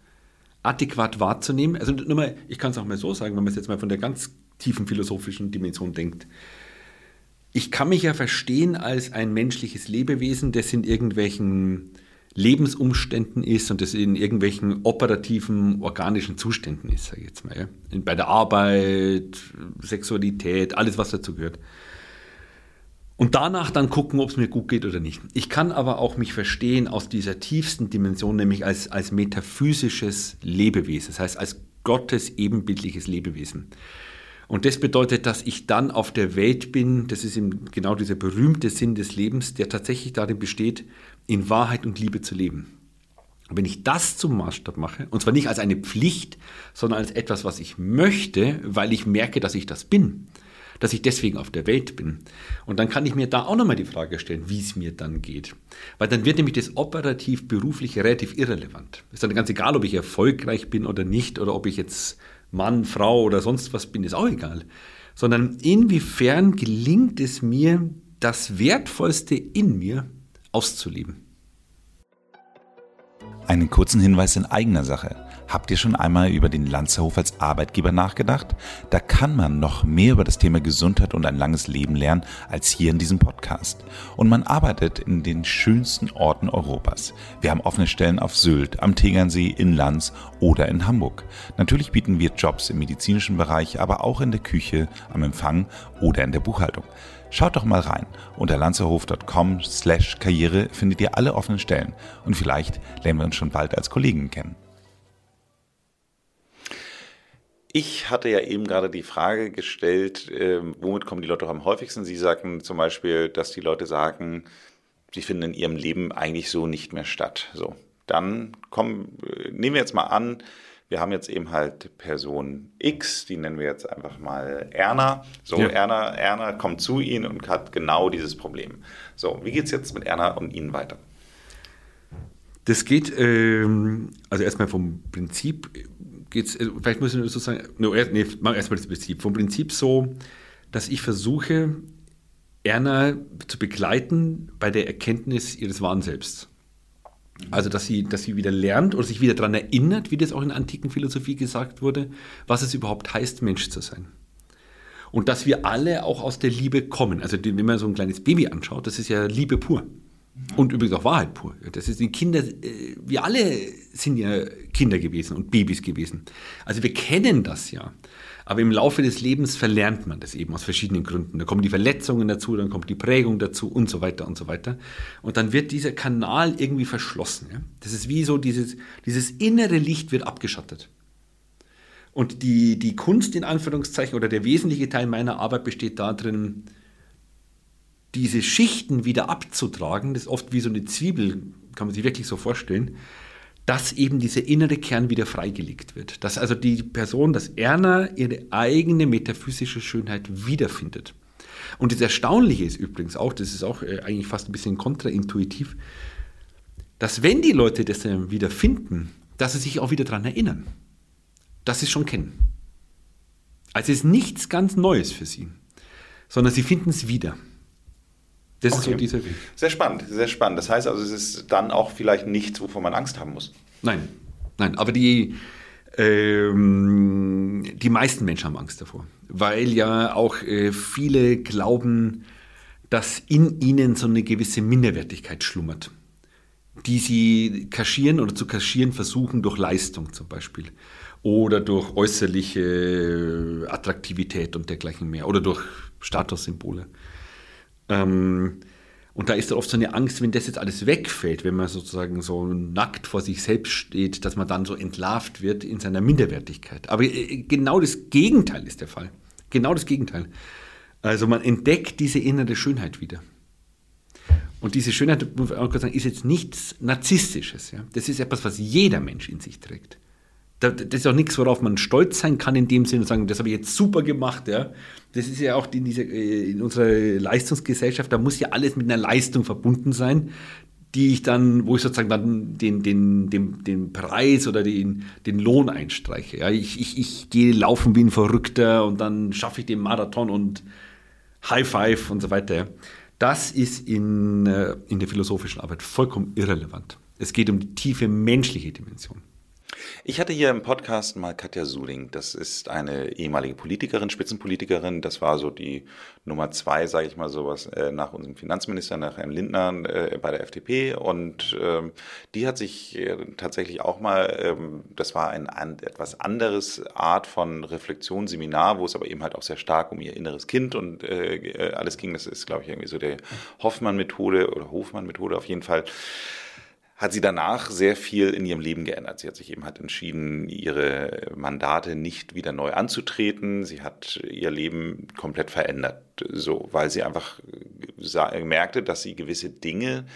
adäquat wahrzunehmen. Also nur mal, ich kann es auch mal so sagen, wenn man es jetzt mal von der ganz tiefen philosophischen Dimension denkt ich kann mich ja verstehen als ein menschliches Lebewesen, das in irgendwelchen Lebensumständen ist und das in irgendwelchen operativen, organischen Zuständen ist, sage ich jetzt mal. Ja. Bei der Arbeit, Sexualität, alles, was dazu gehört. Und danach dann gucken, ob es mir gut geht oder nicht. Ich kann aber auch mich verstehen aus dieser tiefsten Dimension, nämlich als, als metaphysisches Lebewesen, das heißt als Gottes ebenbildliches Lebewesen. Und das bedeutet, dass ich dann auf der Welt bin, das ist eben genau dieser berühmte Sinn des Lebens, der tatsächlich darin besteht, in Wahrheit und Liebe zu leben. Und wenn ich das zum Maßstab mache, und zwar nicht als eine Pflicht, sondern als etwas, was ich möchte, weil ich merke, dass ich das bin, dass ich deswegen auf der Welt bin. Und dann kann ich mir da auch nochmal die Frage stellen, wie es mir dann geht. Weil dann wird nämlich das operativ beruflich relativ irrelevant. Ist dann ganz egal, ob ich erfolgreich bin oder nicht, oder ob ich jetzt Mann, Frau oder sonst was bin, ist auch egal. Sondern inwiefern gelingt es mir, das Wertvollste in mir auszuleben. Einen kurzen Hinweis in eigener Sache. Habt ihr schon einmal über den Lanzerhof als Arbeitgeber nachgedacht? Da kann man noch mehr über das Thema Gesundheit und ein langes Leben lernen als hier in diesem Podcast. Und man arbeitet in den schönsten Orten Europas. Wir haben offene Stellen auf Sylt, am Tegernsee, in Lanz oder in Hamburg. Natürlich bieten wir Jobs im medizinischen Bereich, aber auch in der Küche, am Empfang oder in der Buchhaltung. Schaut doch mal rein. Unter lanzerhof.com slash Karriere findet ihr alle offenen Stellen und vielleicht lernen wir uns schon bald als Kollegen kennen. Ich hatte ja eben gerade die Frage gestellt, äh, womit kommen die Leute am häufigsten? Sie sagten zum Beispiel, dass die Leute sagen, sie finden in ihrem Leben eigentlich so nicht mehr statt. So, dann kommen, äh, nehmen wir jetzt mal an, wir haben jetzt eben halt Person X, die nennen wir jetzt einfach mal Erna. So, ja. Erna, Erna kommt zu Ihnen und hat genau dieses Problem. So, wie geht es jetzt mit Erna und Ihnen weiter? Das geht, ähm, also erstmal vom Prinzip geht es, äh, vielleicht müssen wir so sagen, nee, machen erstmal das Prinzip. Vom Prinzip so, dass ich versuche, Erna zu begleiten bei der Erkenntnis ihres wahren. Also, dass sie, dass sie wieder lernt oder sich wieder daran erinnert, wie das auch in der antiken Philosophie gesagt wurde, was es überhaupt heißt, Mensch zu sein. Und dass wir alle auch aus der Liebe kommen. Also, wenn man so ein kleines Baby anschaut, das ist ja Liebe pur. Und übrigens auch Wahrheit pur. Das ist die Kinder, äh, wir alle sind ja Kinder gewesen und Babys gewesen. Also wir kennen das ja. Aber im Laufe des Lebens verlernt man das eben aus verschiedenen Gründen. Da kommen die Verletzungen dazu, dann kommt die Prägung dazu und so weiter und so weiter. Und dann wird dieser Kanal irgendwie verschlossen. Das ist wie so dieses, dieses innere Licht wird abgeschattet. Und die, die Kunst in Anführungszeichen oder der wesentliche Teil meiner Arbeit besteht darin, diese Schichten wieder abzutragen. Das ist oft wie so eine Zwiebel, kann man sich wirklich so vorstellen dass eben dieser innere Kern wieder freigelegt wird. Dass also die Person, dass Erna ihre eigene metaphysische Schönheit wiederfindet. Und das Erstaunliche ist übrigens auch, das ist auch äh, eigentlich fast ein bisschen kontraintuitiv, dass wenn die Leute das dann wieder finden, dass sie sich auch wieder daran erinnern, dass sie es schon kennen. Also es ist nichts ganz Neues für sie, sondern sie finden es wieder. Das okay. ist so dieser Weg. Sehr spannend, sehr spannend. Das heißt also, es ist dann auch vielleicht nichts, wovon man Angst haben muss. Nein, nein, aber die, ähm, die meisten Menschen haben Angst davor, weil ja auch äh, viele glauben, dass in ihnen so eine gewisse Minderwertigkeit schlummert, die sie kaschieren oder zu kaschieren versuchen durch Leistung zum Beispiel oder durch äußerliche Attraktivität und dergleichen mehr oder durch Statussymbole. Ähm, und da ist da oft so eine Angst, wenn das jetzt alles wegfällt, wenn man sozusagen so nackt vor sich selbst steht, dass man dann so entlarvt wird in seiner Minderwertigkeit. Aber äh, genau das Gegenteil ist der Fall. Genau das Gegenteil. Also man entdeckt diese innere Schönheit wieder. Und diese Schönheit, muss ich auch kurz sagen, ist jetzt nichts Narzisstisches. Ja? Das ist etwas, was jeder Mensch in sich trägt das ist auch nichts, worauf man stolz sein kann in dem Sinne und sagen, das habe ich jetzt super gemacht. Ja. Das ist ja auch in, dieser, äh, in unserer Leistungsgesellschaft, da muss ja alles mit einer Leistung verbunden sein, die ich dann, wo ich sozusagen dann den, den, den, den Preis oder den, den Lohn einstreiche. Ja. Ich, ich, ich gehe laufen wie ein Verrückter und dann schaffe ich den Marathon und High Five und so weiter. Das ist in, äh, in der philosophischen Arbeit vollkommen irrelevant. Es geht um die tiefe menschliche Dimension. Ich hatte hier im Podcast mal Katja Suling. Das ist eine ehemalige Politikerin, Spitzenpolitikerin. Das war so die Nummer zwei, sage ich mal sowas, äh, nach unserem Finanzminister, nach Herrn Lindner äh, bei der FDP. Und ähm, die hat sich äh, tatsächlich auch mal, ähm, das war ein, ein etwas anderes Art von Reflexionsseminar, wo es aber eben halt auch sehr stark um ihr inneres Kind und äh, alles ging. Das ist, glaube ich, irgendwie so der Hoffmann-Methode oder Hofmann-Methode auf jeden Fall hat sie danach sehr viel in ihrem Leben geändert. Sie hat sich eben halt entschieden, ihre Mandate nicht wieder neu anzutreten. Sie hat ihr Leben komplett verändert, so, weil sie einfach merkte, dass sie gewisse Dinge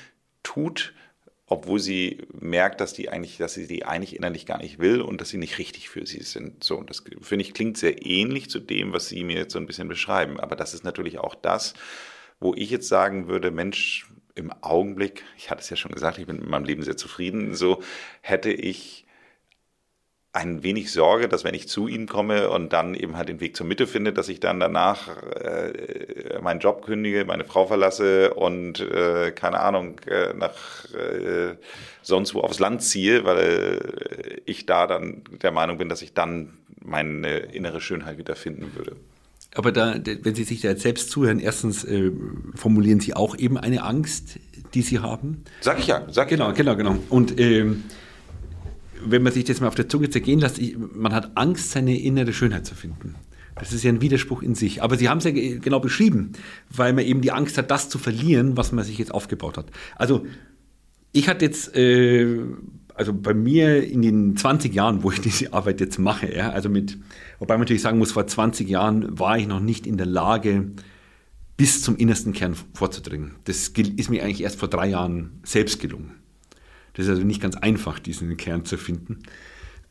tut, obwohl sie merkt, dass die eigentlich, dass sie die eigentlich innerlich gar nicht will und dass sie nicht richtig für sie sind. So, und das finde ich klingt sehr ähnlich zu dem, was Sie mir jetzt so ein bisschen beschreiben. Aber das ist natürlich auch das, wo ich jetzt sagen würde, Mensch, im Augenblick, ich hatte es ja schon gesagt, ich bin mit meinem Leben sehr zufrieden, so hätte ich ein wenig Sorge, dass wenn ich zu ihnen komme und dann eben halt den Weg zur Mitte finde, dass ich dann danach äh, meinen Job kündige, meine Frau verlasse und äh, keine Ahnung äh, nach äh, sonst wo aufs Land ziehe, weil ich da dann der Meinung bin, dass ich dann meine innere Schönheit wieder finden würde. Aber da, wenn Sie sich da jetzt selbst zuhören, erstens äh, formulieren Sie auch eben eine Angst, die Sie haben. Sag ich ja, sag genau, ich ja. Genau, genau, genau. Und ähm, wenn man sich das mal auf der Zunge zergehen lässt, ich, man hat Angst, seine innere Schönheit zu finden. Das ist ja ein Widerspruch in sich. Aber Sie haben es ja genau beschrieben, weil man eben die Angst hat, das zu verlieren, was man sich jetzt aufgebaut hat. Also ich hatte jetzt äh, also bei mir in den 20 Jahren, wo ich diese Arbeit jetzt mache, ja, also mit, wobei man natürlich sagen muss, vor 20 Jahren war ich noch nicht in der Lage, bis zum innersten Kern vorzudringen. Das ist mir eigentlich erst vor drei Jahren selbst gelungen. Das ist also nicht ganz einfach, diesen Kern zu finden.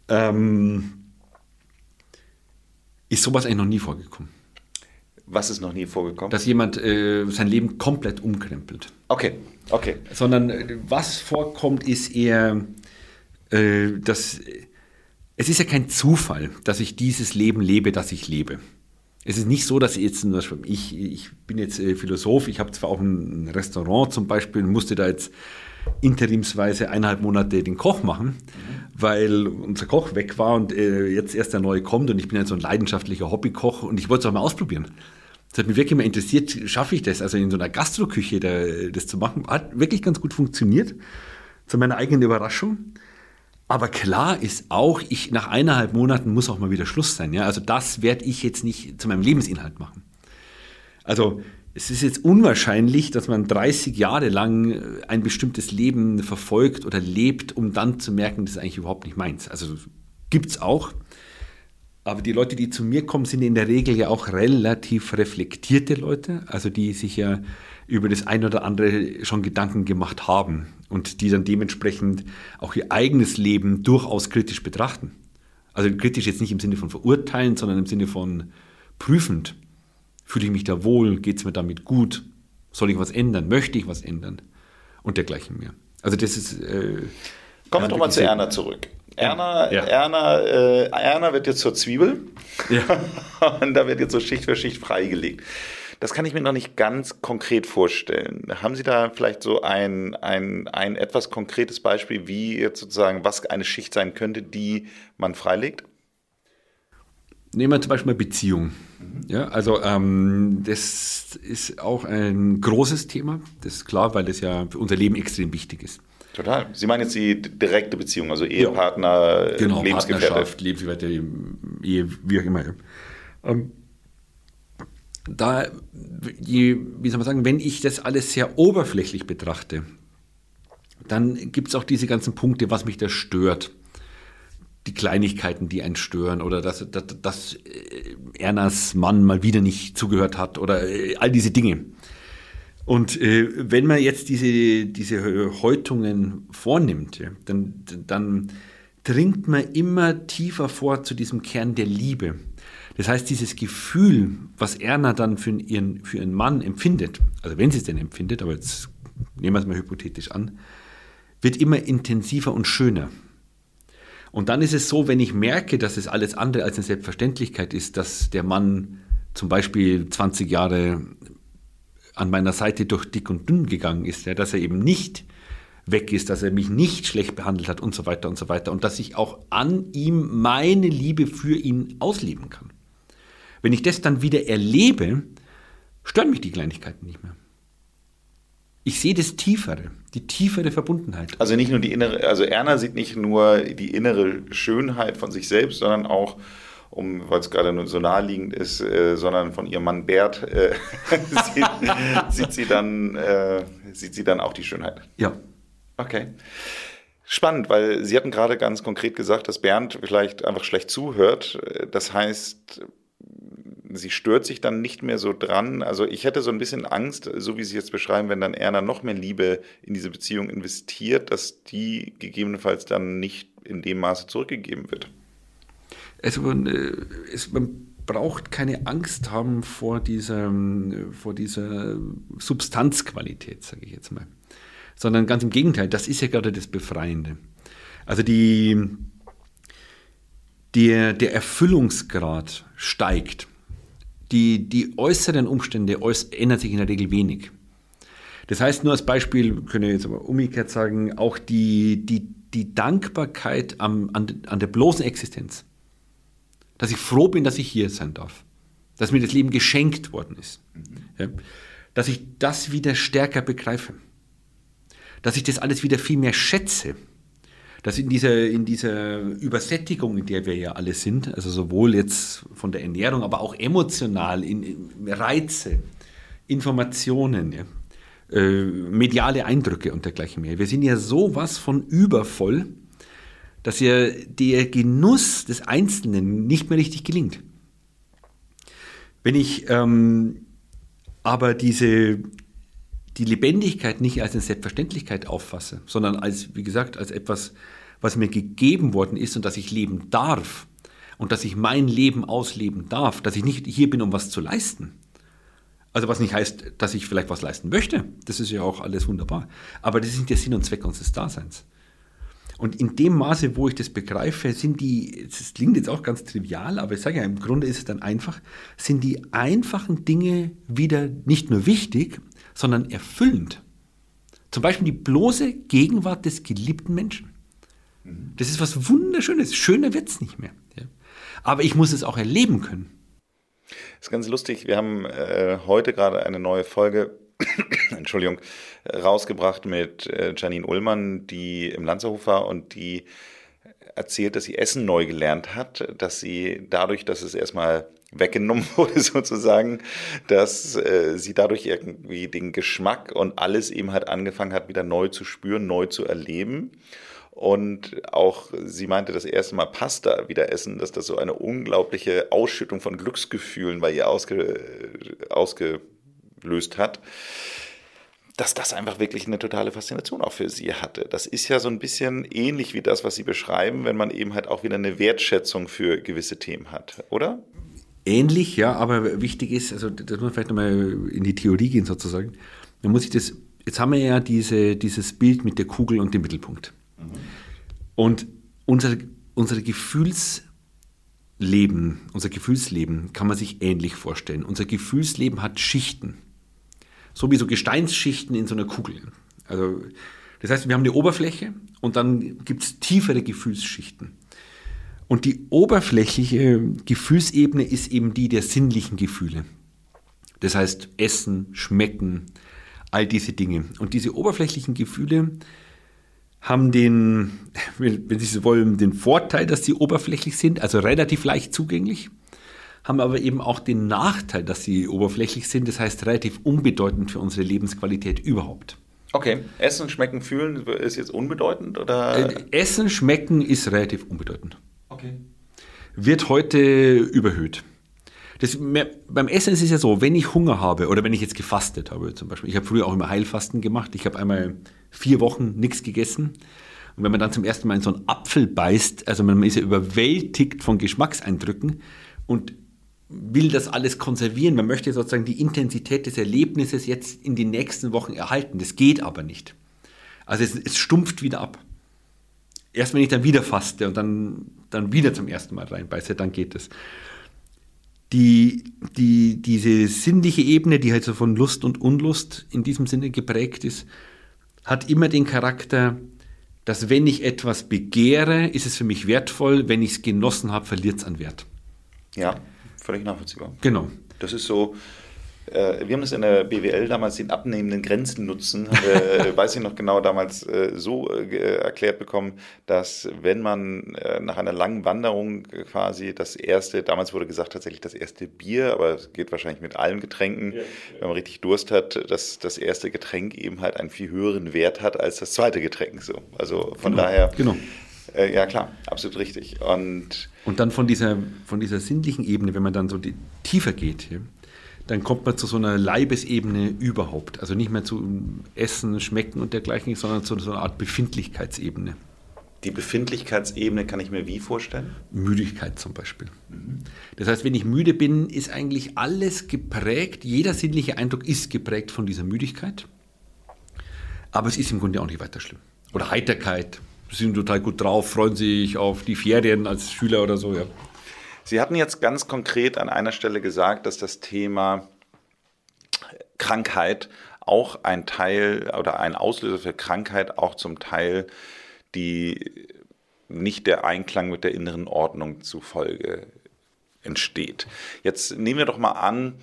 Ähm, ist sowas eigentlich noch nie vorgekommen. Was ist noch nie vorgekommen? Dass jemand äh, sein Leben komplett umkrempelt. Okay, okay. Sondern äh, was vorkommt, ist eher äh, das, es ist ja kein Zufall, dass ich dieses Leben lebe, das ich lebe. Es ist nicht so, dass ich jetzt, ich, ich bin jetzt äh, Philosoph, ich habe zwar auch ein Restaurant zum Beispiel, musste da jetzt interimsweise eineinhalb Monate den Koch machen, mhm. weil unser Koch weg war und äh, jetzt erst der neue kommt und ich bin ja so ein leidenschaftlicher Hobbykoch und ich wollte es auch mal ausprobieren. Das hat mich wirklich immer interessiert, schaffe ich das, also in so einer Gastroküche da, das zu machen. Hat wirklich ganz gut funktioniert, zu meiner eigenen Überraschung. Aber klar ist auch, ich nach eineinhalb Monaten muss auch mal wieder Schluss sein. Ja? Also das werde ich jetzt nicht zu meinem Lebensinhalt machen. Also es ist jetzt unwahrscheinlich, dass man 30 Jahre lang äh, ein bestimmtes Leben verfolgt oder lebt, um dann zu merken, das ist eigentlich überhaupt nicht meins. Also gibt es auch. Aber die Leute, die zu mir kommen, sind in der Regel ja auch relativ reflektierte Leute, also die sich ja über das ein oder andere schon Gedanken gemacht haben und die dann dementsprechend auch ihr eigenes Leben durchaus kritisch betrachten. Also kritisch jetzt nicht im Sinne von verurteilen, sondern im Sinne von prüfend. Fühle ich mich da wohl? Geht es mir damit gut? Soll ich was ändern? Möchte ich was ändern? Und dergleichen mehr. Also das ist... Äh, Kommen wir doch mal zu Erna zurück. Erna, ja. Erna, äh, Erna wird jetzt zur Zwiebel. Ja. und da wird jetzt so Schicht für Schicht freigelegt. Das kann ich mir noch nicht ganz konkret vorstellen. Haben Sie da vielleicht so ein, ein, ein etwas konkretes Beispiel, wie jetzt sozusagen, was eine Schicht sein könnte, die man freilegt? Nehmen wir zum Beispiel mal Beziehung. Ja, also ähm, das ist auch ein großes Thema, das ist klar, weil das ja für unser Leben extrem wichtig ist. Total. Sie meinen jetzt die direkte Beziehung, also Ehepartner, ja, genau, Lebensgefährte. Lebensgefährte, Ehe, wie auch immer. Ähm, da, je, wie soll man sagen, wenn ich das alles sehr oberflächlich betrachte, dann gibt es auch diese ganzen Punkte, was mich da stört. Die Kleinigkeiten, die einen stören oder dass, dass, dass äh, Ernas Mann mal wieder nicht zugehört hat oder äh, all diese Dinge. Und äh, wenn man jetzt diese, diese Häutungen vornimmt, dann, dann dringt man immer tiefer vor zu diesem Kern der Liebe. Das heißt, dieses Gefühl, was Erna dann für ihren, für ihren Mann empfindet, also wenn sie es denn empfindet, aber jetzt nehmen wir es mal hypothetisch an, wird immer intensiver und schöner. Und dann ist es so, wenn ich merke, dass es alles andere als eine Selbstverständlichkeit ist, dass der Mann zum Beispiel 20 Jahre an meiner Seite durch dick und dünn gegangen ist, ja, dass er eben nicht weg ist, dass er mich nicht schlecht behandelt hat und so weiter und so weiter und dass ich auch an ihm meine Liebe für ihn ausleben kann. Wenn ich das dann wieder erlebe, stören mich die Kleinigkeiten nicht mehr. Ich sehe das Tiefere, die tiefere Verbundenheit. Also nicht nur die innere, also Erna sieht nicht nur die innere Schönheit von sich selbst, sondern auch, um, weil es gerade so naheliegend ist, äh, sondern von ihrem Mann Bert äh, sieht, sieht, sie dann, äh, sieht sie dann auch die Schönheit. Ja. Okay. Spannend, weil Sie hatten gerade ganz konkret gesagt, dass Bernd vielleicht einfach schlecht zuhört. Das heißt, sie stört sich dann nicht mehr so dran. Also ich hätte so ein bisschen Angst, so wie Sie jetzt beschreiben, wenn dann Erna noch mehr Liebe in diese Beziehung investiert, dass die gegebenenfalls dann nicht in dem Maße zurückgegeben wird. Also man, äh, es, man braucht keine Angst haben vor dieser, vor dieser Substanzqualität, sage ich jetzt mal. Sondern ganz im Gegenteil, das ist ja gerade das Befreiende. Also die, der, der Erfüllungsgrad steigt. Die, die äußeren Umstände ändern sich in der Regel wenig. Das heißt, nur als Beispiel, können wir jetzt aber umgekehrt sagen, auch die, die, die Dankbarkeit am, an, an der bloßen Existenz. Dass ich froh bin, dass ich hier sein darf, dass mir das Leben geschenkt worden ist, ja, dass ich das wieder stärker begreife, dass ich das alles wieder viel mehr schätze, dass in dieser, in dieser Übersättigung, in der wir ja alle sind, also sowohl jetzt von der Ernährung, aber auch emotional, in, in Reize, Informationen, ja, äh, mediale Eindrücke und dergleichen mehr. Wir sind ja sowas von übervoll, dass ihr der Genuss des Einzelnen nicht mehr richtig gelingt. Wenn ich ähm, aber diese, die Lebendigkeit nicht als eine Selbstverständlichkeit auffasse, sondern als, wie gesagt, als etwas, was mir gegeben worden ist und dass ich leben darf und dass ich mein Leben ausleben darf, dass ich nicht hier bin, um was zu leisten. Also was nicht heißt, dass ich vielleicht was leisten möchte, das ist ja auch alles wunderbar, aber das ist nicht der Sinn und Zweck unseres Daseins. Und in dem Maße, wo ich das begreife, sind die, das klingt jetzt auch ganz trivial, aber ich sage ja, im Grunde ist es dann einfach, sind die einfachen Dinge wieder nicht nur wichtig, sondern erfüllend. Zum Beispiel die bloße Gegenwart des geliebten Menschen. Das ist was Wunderschönes. Schöner wird es nicht mehr. Aber ich muss es auch erleben können. Das ist ganz lustig. Wir haben äh, heute gerade eine neue Folge Entschuldigung, rausgebracht mit äh, Janine Ullmann, die im Lanzerhof war und die erzählt, dass sie Essen neu gelernt hat, dass sie dadurch, dass es erstmal weggenommen wurde sozusagen, dass äh, sie dadurch irgendwie den Geschmack und alles eben halt angefangen hat, wieder neu zu spüren, neu zu erleben. Und auch sie meinte, das erste Mal Pasta wieder essen, dass das so eine unglaubliche Ausschüttung von Glücksgefühlen bei ihr ausge, ausge gelöst hat, dass das einfach wirklich eine totale Faszination auch für sie hatte. Das ist ja so ein bisschen ähnlich wie das, was Sie beschreiben, wenn man eben halt auch wieder eine Wertschätzung für gewisse Themen hat, oder? Ähnlich, ja, aber wichtig ist, also das muss man vielleicht nochmal in die Theorie gehen sozusagen. Dann muss ich das, jetzt haben wir ja diese, dieses Bild mit der Kugel und dem Mittelpunkt. Mhm. Und unser, unser Gefühls, Leben, unser Gefühlsleben kann man sich ähnlich vorstellen. Unser Gefühlsleben hat Schichten so wie so Gesteinsschichten in so einer Kugel. Also, das heißt, wir haben eine Oberfläche und dann gibt es tiefere Gefühlsschichten. Und die oberflächliche Gefühlsebene ist eben die der sinnlichen Gefühle. Das heißt, Essen, Schmecken, all diese Dinge. Und diese oberflächlichen Gefühle haben den, wenn Sie so wollen, den Vorteil, dass sie oberflächlich sind, also relativ leicht zugänglich haben aber eben auch den Nachteil, dass sie oberflächlich sind, das heißt relativ unbedeutend für unsere Lebensqualität überhaupt. Okay, Essen, Schmecken, Fühlen ist jetzt unbedeutend oder? Äh, Essen, Schmecken ist relativ unbedeutend. Okay. Wird heute überhöht. Das, beim Essen ist es ja so, wenn ich Hunger habe oder wenn ich jetzt gefastet habe zum Beispiel, ich habe früher auch immer Heilfasten gemacht, ich habe einmal vier Wochen nichts gegessen und wenn man dann zum ersten Mal in so einen Apfel beißt, also man ist ja überwältigt von Geschmackseindrücken und will das alles konservieren. Man möchte sozusagen die Intensität des Erlebnisses jetzt in den nächsten Wochen erhalten. Das geht aber nicht. Also es, es stumpft wieder ab. Erst wenn ich dann wieder faste und dann, dann wieder zum ersten Mal reinbeiße, dann geht es. Die, die, diese sinnliche Ebene, die halt so von Lust und Unlust in diesem Sinne geprägt ist, hat immer den Charakter, dass wenn ich etwas begehre, ist es für mich wertvoll, wenn ich es genossen habe, verliert es an Wert. Ja völlig nachvollziehbar. Genau. Das ist so, Äh, wir haben es in der BWL damals den abnehmenden Grenzennutzen, äh, weiß ich noch genau, damals äh, so äh, erklärt bekommen, dass wenn man äh, nach einer langen Wanderung quasi das erste, damals wurde gesagt tatsächlich das erste Bier, aber es geht wahrscheinlich mit allen Getränken, ja, ja. wenn man richtig Durst hat, dass das erste Getränk eben halt einen viel höheren Wert hat als das zweite Getränk. So. Also von genau, daher. Genau. Äh, ja, klar, absolut richtig. Und, und dann von dieser, von dieser sinnlichen Ebene, wenn man dann so die, tiefer geht, dann kommt man zu so einer Leibesebene überhaupt. Also nicht mehr zu Essen, Schmecken und dergleichen, sondern zu so einer Art Befindlichkeitsebene. Die Befindlichkeitsebene kann ich mir wie vorstellen? Müdigkeit zum Beispiel. Mhm. Das heißt, wenn ich müde bin, ist eigentlich alles geprägt, jeder sinnliche Eindruck ist geprägt von dieser Müdigkeit. Aber es ist im Grunde auch nicht weiter schlimm. Oder Heiterkeit, Sie sind total gut drauf, freuen sich auf die Ferien als Schüler oder so, ja. Sie hatten jetzt ganz konkret an einer Stelle gesagt, dass das Thema Krankheit auch ein Teil oder ein Auslöser für Krankheit auch zum Teil die nicht der Einklang mit der inneren Ordnung zufolge entsteht. Jetzt nehmen wir doch mal an,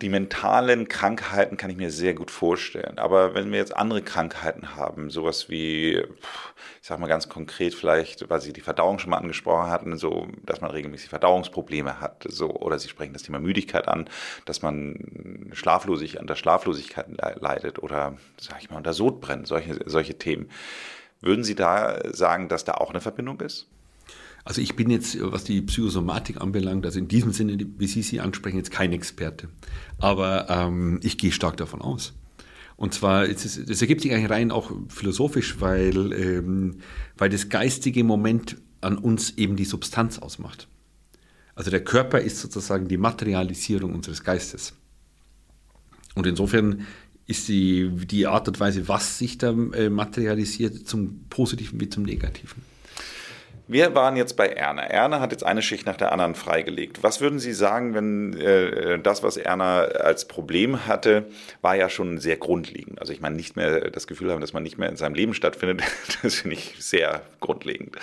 die mentalen Krankheiten kann ich mir sehr gut vorstellen. Aber wenn wir jetzt andere Krankheiten haben, sowas wie, ich sag mal ganz konkret vielleicht, weil Sie die Verdauung schon mal angesprochen hatten, so, dass man regelmäßig Verdauungsprobleme hat, so, oder Sie sprechen das Thema Müdigkeit an, dass man schlaflosig an der Schlaflosigkeit leidet oder, sag ich mal, unter Sodbrennen, solche, solche Themen. Würden Sie da sagen, dass da auch eine Verbindung ist? Also ich bin jetzt, was die Psychosomatik anbelangt, also in diesem Sinne, wie Sie sie ansprechen, jetzt kein Experte. Aber ähm, ich gehe stark davon aus. Und zwar, das ergibt sich eigentlich rein auch philosophisch, weil, ähm, weil das geistige Moment an uns eben die Substanz ausmacht. Also der Körper ist sozusagen die Materialisierung unseres Geistes. Und insofern ist die, die Art und Weise, was sich da äh, materialisiert, zum Positiven wie zum Negativen. Wir waren jetzt bei Erna. Erna hat jetzt eine Schicht nach der anderen freigelegt. Was würden Sie sagen, wenn äh, das, was Erna als Problem hatte, war ja schon sehr grundlegend? Also ich meine, nicht mehr das Gefühl haben, dass man nicht mehr in seinem Leben stattfindet, das finde ich sehr grundlegend.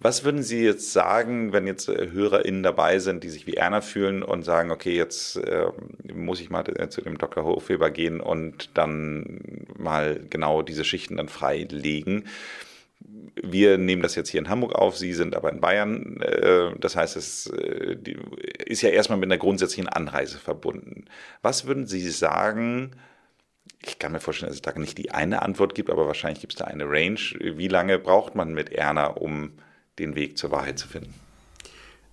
Was würden Sie jetzt sagen, wenn jetzt äh, HörerInnen dabei sind, die sich wie Erna fühlen und sagen, okay, jetzt äh, muss ich mal äh, zu dem Dr. Hofweber gehen und dann mal genau diese Schichten dann freilegen? Wir nehmen das jetzt hier in Hamburg auf, Sie sind aber in Bayern. Äh, das heißt, es äh, ist ja erstmal mit einer grundsätzlichen Anreise verbunden. Was würden Sie sagen? Ich kann mir vorstellen, dass es da nicht die eine Antwort gibt, aber wahrscheinlich gibt es da eine Range. Wie lange braucht man mit Erna, um den Weg zur Wahrheit zu finden?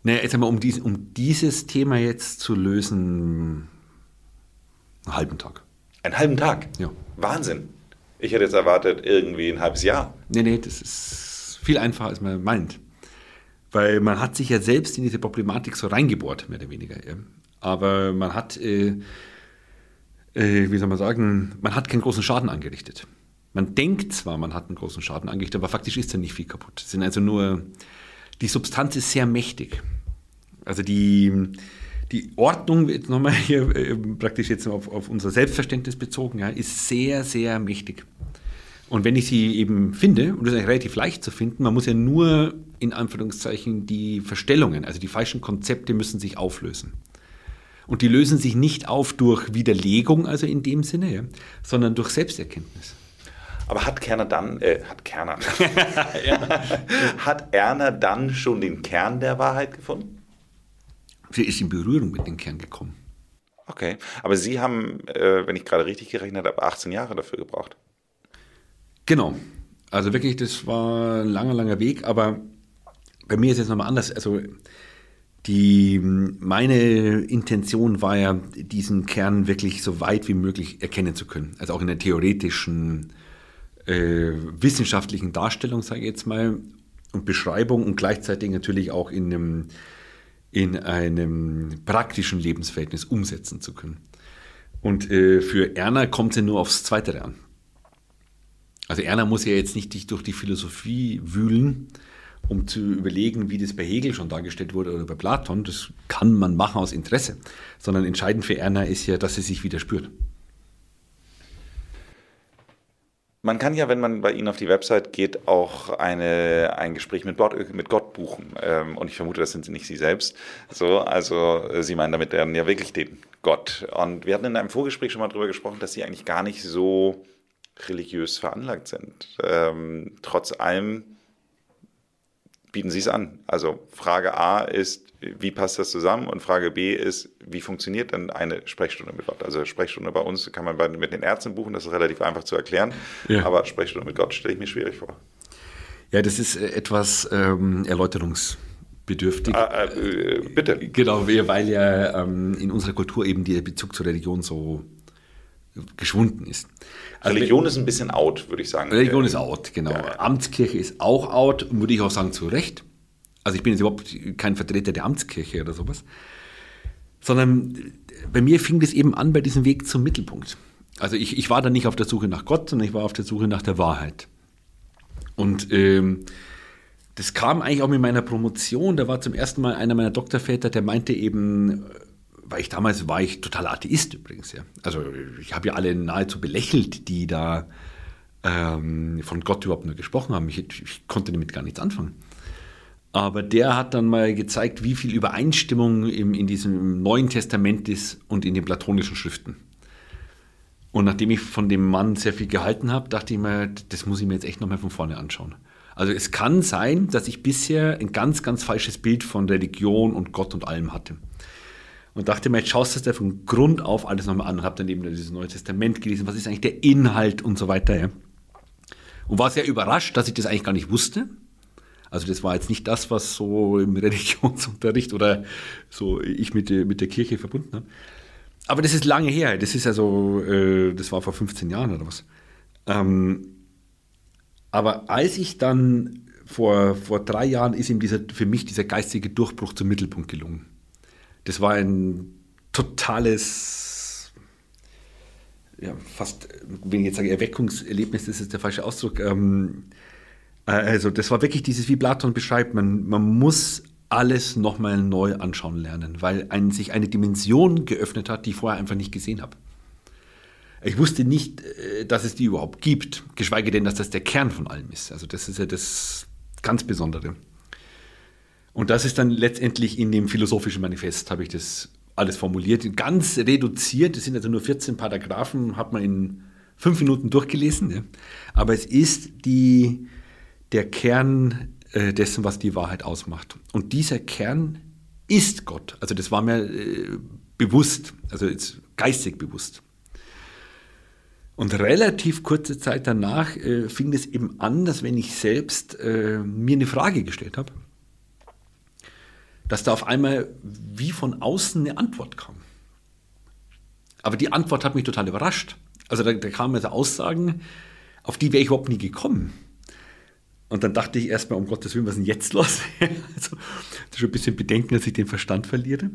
Naja, jetzt einmal, um, dies, um dieses Thema jetzt zu lösen, einen halben Tag. Einen halben Tag? Ja. Wahnsinn. Ich hätte jetzt erwartet, irgendwie ein halbes Jahr. Nee, nee, das ist viel einfacher, als man meint. Weil man hat sich ja selbst in diese Problematik so reingebohrt, mehr oder weniger. Aber man hat, äh, äh, wie soll man sagen, man hat keinen großen Schaden angerichtet. Man denkt zwar, man hat einen großen Schaden angerichtet, aber faktisch ist da nicht viel kaputt. Es sind also nur, die Substanz ist sehr mächtig. Also die, die Ordnung, jetzt nochmal hier äh, praktisch jetzt auf, auf, unser Selbstverständnis bezogen, ja, ist sehr, sehr mächtig. Und wenn ich sie eben finde, und das ist eigentlich relativ leicht zu finden, man muss ja nur in Anführungszeichen die Verstellungen, also die falschen Konzepte müssen sich auflösen. Und die lösen sich nicht auf durch Widerlegung, also in dem Sinne, ja, sondern durch Selbsterkenntnis. Aber hat Kerner dann, äh, hat Kerner, hat Erna dann schon den Kern der Wahrheit gefunden? Sie ist in Berührung mit dem Kern gekommen. Okay, aber Sie haben, äh, wenn ich gerade richtig gerechnet habe, 18 Jahre dafür gebraucht. Genau. Also wirklich, das war ein langer, langer Weg, aber bei mir ist es nochmal anders. Also die, meine Intention war ja, diesen Kern wirklich so weit wie möglich erkennen zu können. Also auch in der theoretischen, äh, wissenschaftlichen Darstellung, sage ich jetzt mal, und Beschreibung und gleichzeitig natürlich auch in einem in einem praktischen Lebensverhältnis umsetzen zu können. Und äh, für Erna kommt es ja nur aufs Zweite an. Also Erna muss ja jetzt nicht durch die Philosophie wühlen, um zu überlegen, wie das bei Hegel schon dargestellt wurde oder bei Platon. Das kann man machen aus Interesse. Sondern entscheidend für Erna ist ja, dass sie sich wieder spürt. Man kann ja, wenn man bei Ihnen auf die Website geht, auch eine, ein Gespräch mit Gott, mit Gott buchen. Ähm, und ich vermute, das sind nicht Sie selbst. So, also Sie meinen damit dann ja wirklich den Gott. Und wir hatten in einem Vorgespräch schon mal darüber gesprochen, dass Sie eigentlich gar nicht so religiös veranlagt sind. Ähm, trotz allem bieten Sie es an. Also Frage A ist, wie passt das zusammen? Und Frage B ist, wie funktioniert denn eine Sprechstunde mit Gott? Also Sprechstunde bei uns kann man bei, mit den Ärzten buchen, das ist relativ einfach zu erklären. Ja. Aber Sprechstunde mit Gott stelle ich mir schwierig vor. Ja, das ist äh, etwas ähm, erläuterungsbedürftig. Ah, äh, bitte. Genau, weil ja ähm, in unserer Kultur eben der Bezug zur Religion so geschwunden ist. Also Religion ist ein bisschen out, würde ich sagen. Religion ist out, genau. Ja. Amtskirche ist auch out, würde ich auch sagen, zu Recht. Also ich bin jetzt überhaupt kein Vertreter der Amtskirche oder sowas. Sondern bei mir fing das eben an bei diesem Weg zum Mittelpunkt. Also ich, ich war da nicht auf der Suche nach Gott, sondern ich war auf der Suche nach der Wahrheit. Und ähm, das kam eigentlich auch mit meiner Promotion. Da war zum ersten Mal einer meiner Doktorväter, der meinte eben, weil ich damals war ich totaler Atheist übrigens, ja. Also ich habe ja alle nahezu belächelt, die da ähm, von Gott überhaupt nur gesprochen haben. Ich, ich, konnte damit gar nichts anfangen. Aber der hat dann mal gezeigt, wie viel Übereinstimmung im, in diesem Neuen Testament ist und in den platonischen Schriften. Und nachdem ich von dem Mann sehr viel gehalten habe, dachte ich mir, das muss ich mir jetzt echt nochmal von vorne anschauen. Also es kann sein, dass ich bisher ein ganz, ganz falsches Bild von Religion und Gott und allem hatte und dachte mir, jetzt schaust du dir von Grund auf alles nochmal an und habe dann eben dieses Neue Testament gelesen, was ist eigentlich der Inhalt und so weiter. Ja. Und war sehr überrascht, dass ich das eigentlich gar nicht wusste. Also das war jetzt nicht das, was so im Religionsunterricht oder so ich mit, mit der Kirche verbunden habe. Aber das ist lange her. Das ist also, äh, das war vor 15 Jahren oder was. Ähm, aber als ich dann vor, vor drei Jahren ist ihm dieser, für mich dieser geistige Durchbruch zum Mittelpunkt gelungen. Das war ein totales, ja, fast, wenn ich jetzt sage Erweckungserlebnis, das ist der falsche Ausdruck. Ähm, äh, also das war wirklich dieses, wie Platon beschreibt, man, man muss alles nochmal neu anschauen lernen, weil ein, sich eine Dimension geöffnet hat, die ich vorher einfach nicht gesehen habe. Ich wusste nicht, äh, dass es die überhaupt gibt, geschweige denn, dass das der Kern von allem ist. Also das ist ja das ganz Besondere. Und das ist dann letztendlich in dem philosophischen Manifest, habe ich das alles formuliert. Ganz reduziert, es sind also nur 14 Paragraphen, hat man in fünf Minuten durchgelesen. Ja. Aber es ist die, der Kern äh, dessen, was die Wahrheit ausmacht. Und dieser Kern ist Gott. Also das war mir äh, bewusst, also jetzt geistig bewusst. Und relativ kurze Zeit danach äh, fing es eben an, dass wenn ich selbst äh, mir eine Frage gestellt habe, dass da auf einmal wie von außen eine Antwort kam. Aber die Antwort hat mich total überrascht. Also da, da kamen also Aussagen, auf die wäre ich überhaupt nie gekommen. Und dann dachte ich erstmal, um Gottes Willen, was ist denn jetzt los? also, das ist schon ein bisschen Bedenken, dass ich den Verstand verliere.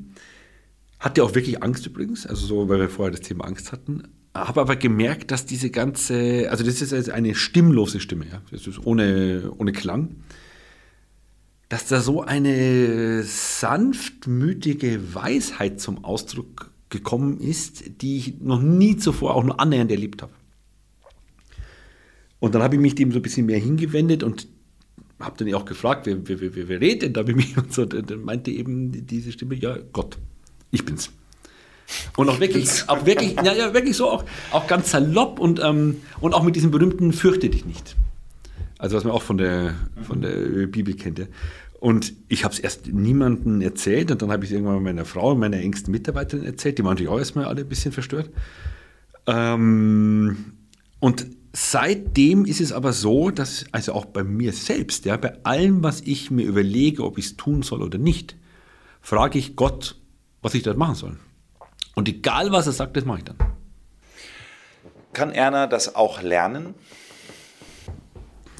Hatte auch wirklich Angst übrigens, also so, weil wir vorher das Thema Angst hatten. Habe aber gemerkt, dass diese ganze, also das ist eine stimmlose Stimme, ja. Das ist ohne, ohne Klang dass da so eine sanftmütige Weisheit zum Ausdruck gekommen ist, die ich noch nie zuvor auch nur annähernd erlebt habe. Und dann habe ich mich dem so ein bisschen mehr hingewendet und habe dann auch gefragt, wer, wer, wer, wer redet denn da mit mir? Und so, dann meinte eben diese Stimme, ja, Gott, ich bin's. Und auch wirklich, auch wirklich, ja, ja, wirklich so, auch, auch ganz salopp und, ähm, und auch mit diesem berühmten Fürchte dich nicht. Also was man auch von der, von der Bibel kennt. Ja. Und ich habe es erst niemandem erzählt und dann habe ich es irgendwann meiner Frau meiner engsten Mitarbeiterin erzählt. Die waren natürlich auch erstmal alle ein bisschen verstört. Ähm, und seitdem ist es aber so, dass, also auch bei mir selbst, ja, bei allem, was ich mir überlege, ob ich es tun soll oder nicht, frage ich Gott, was ich dort machen soll. Und egal, was er sagt, das mache ich dann. Kann Erna das auch lernen?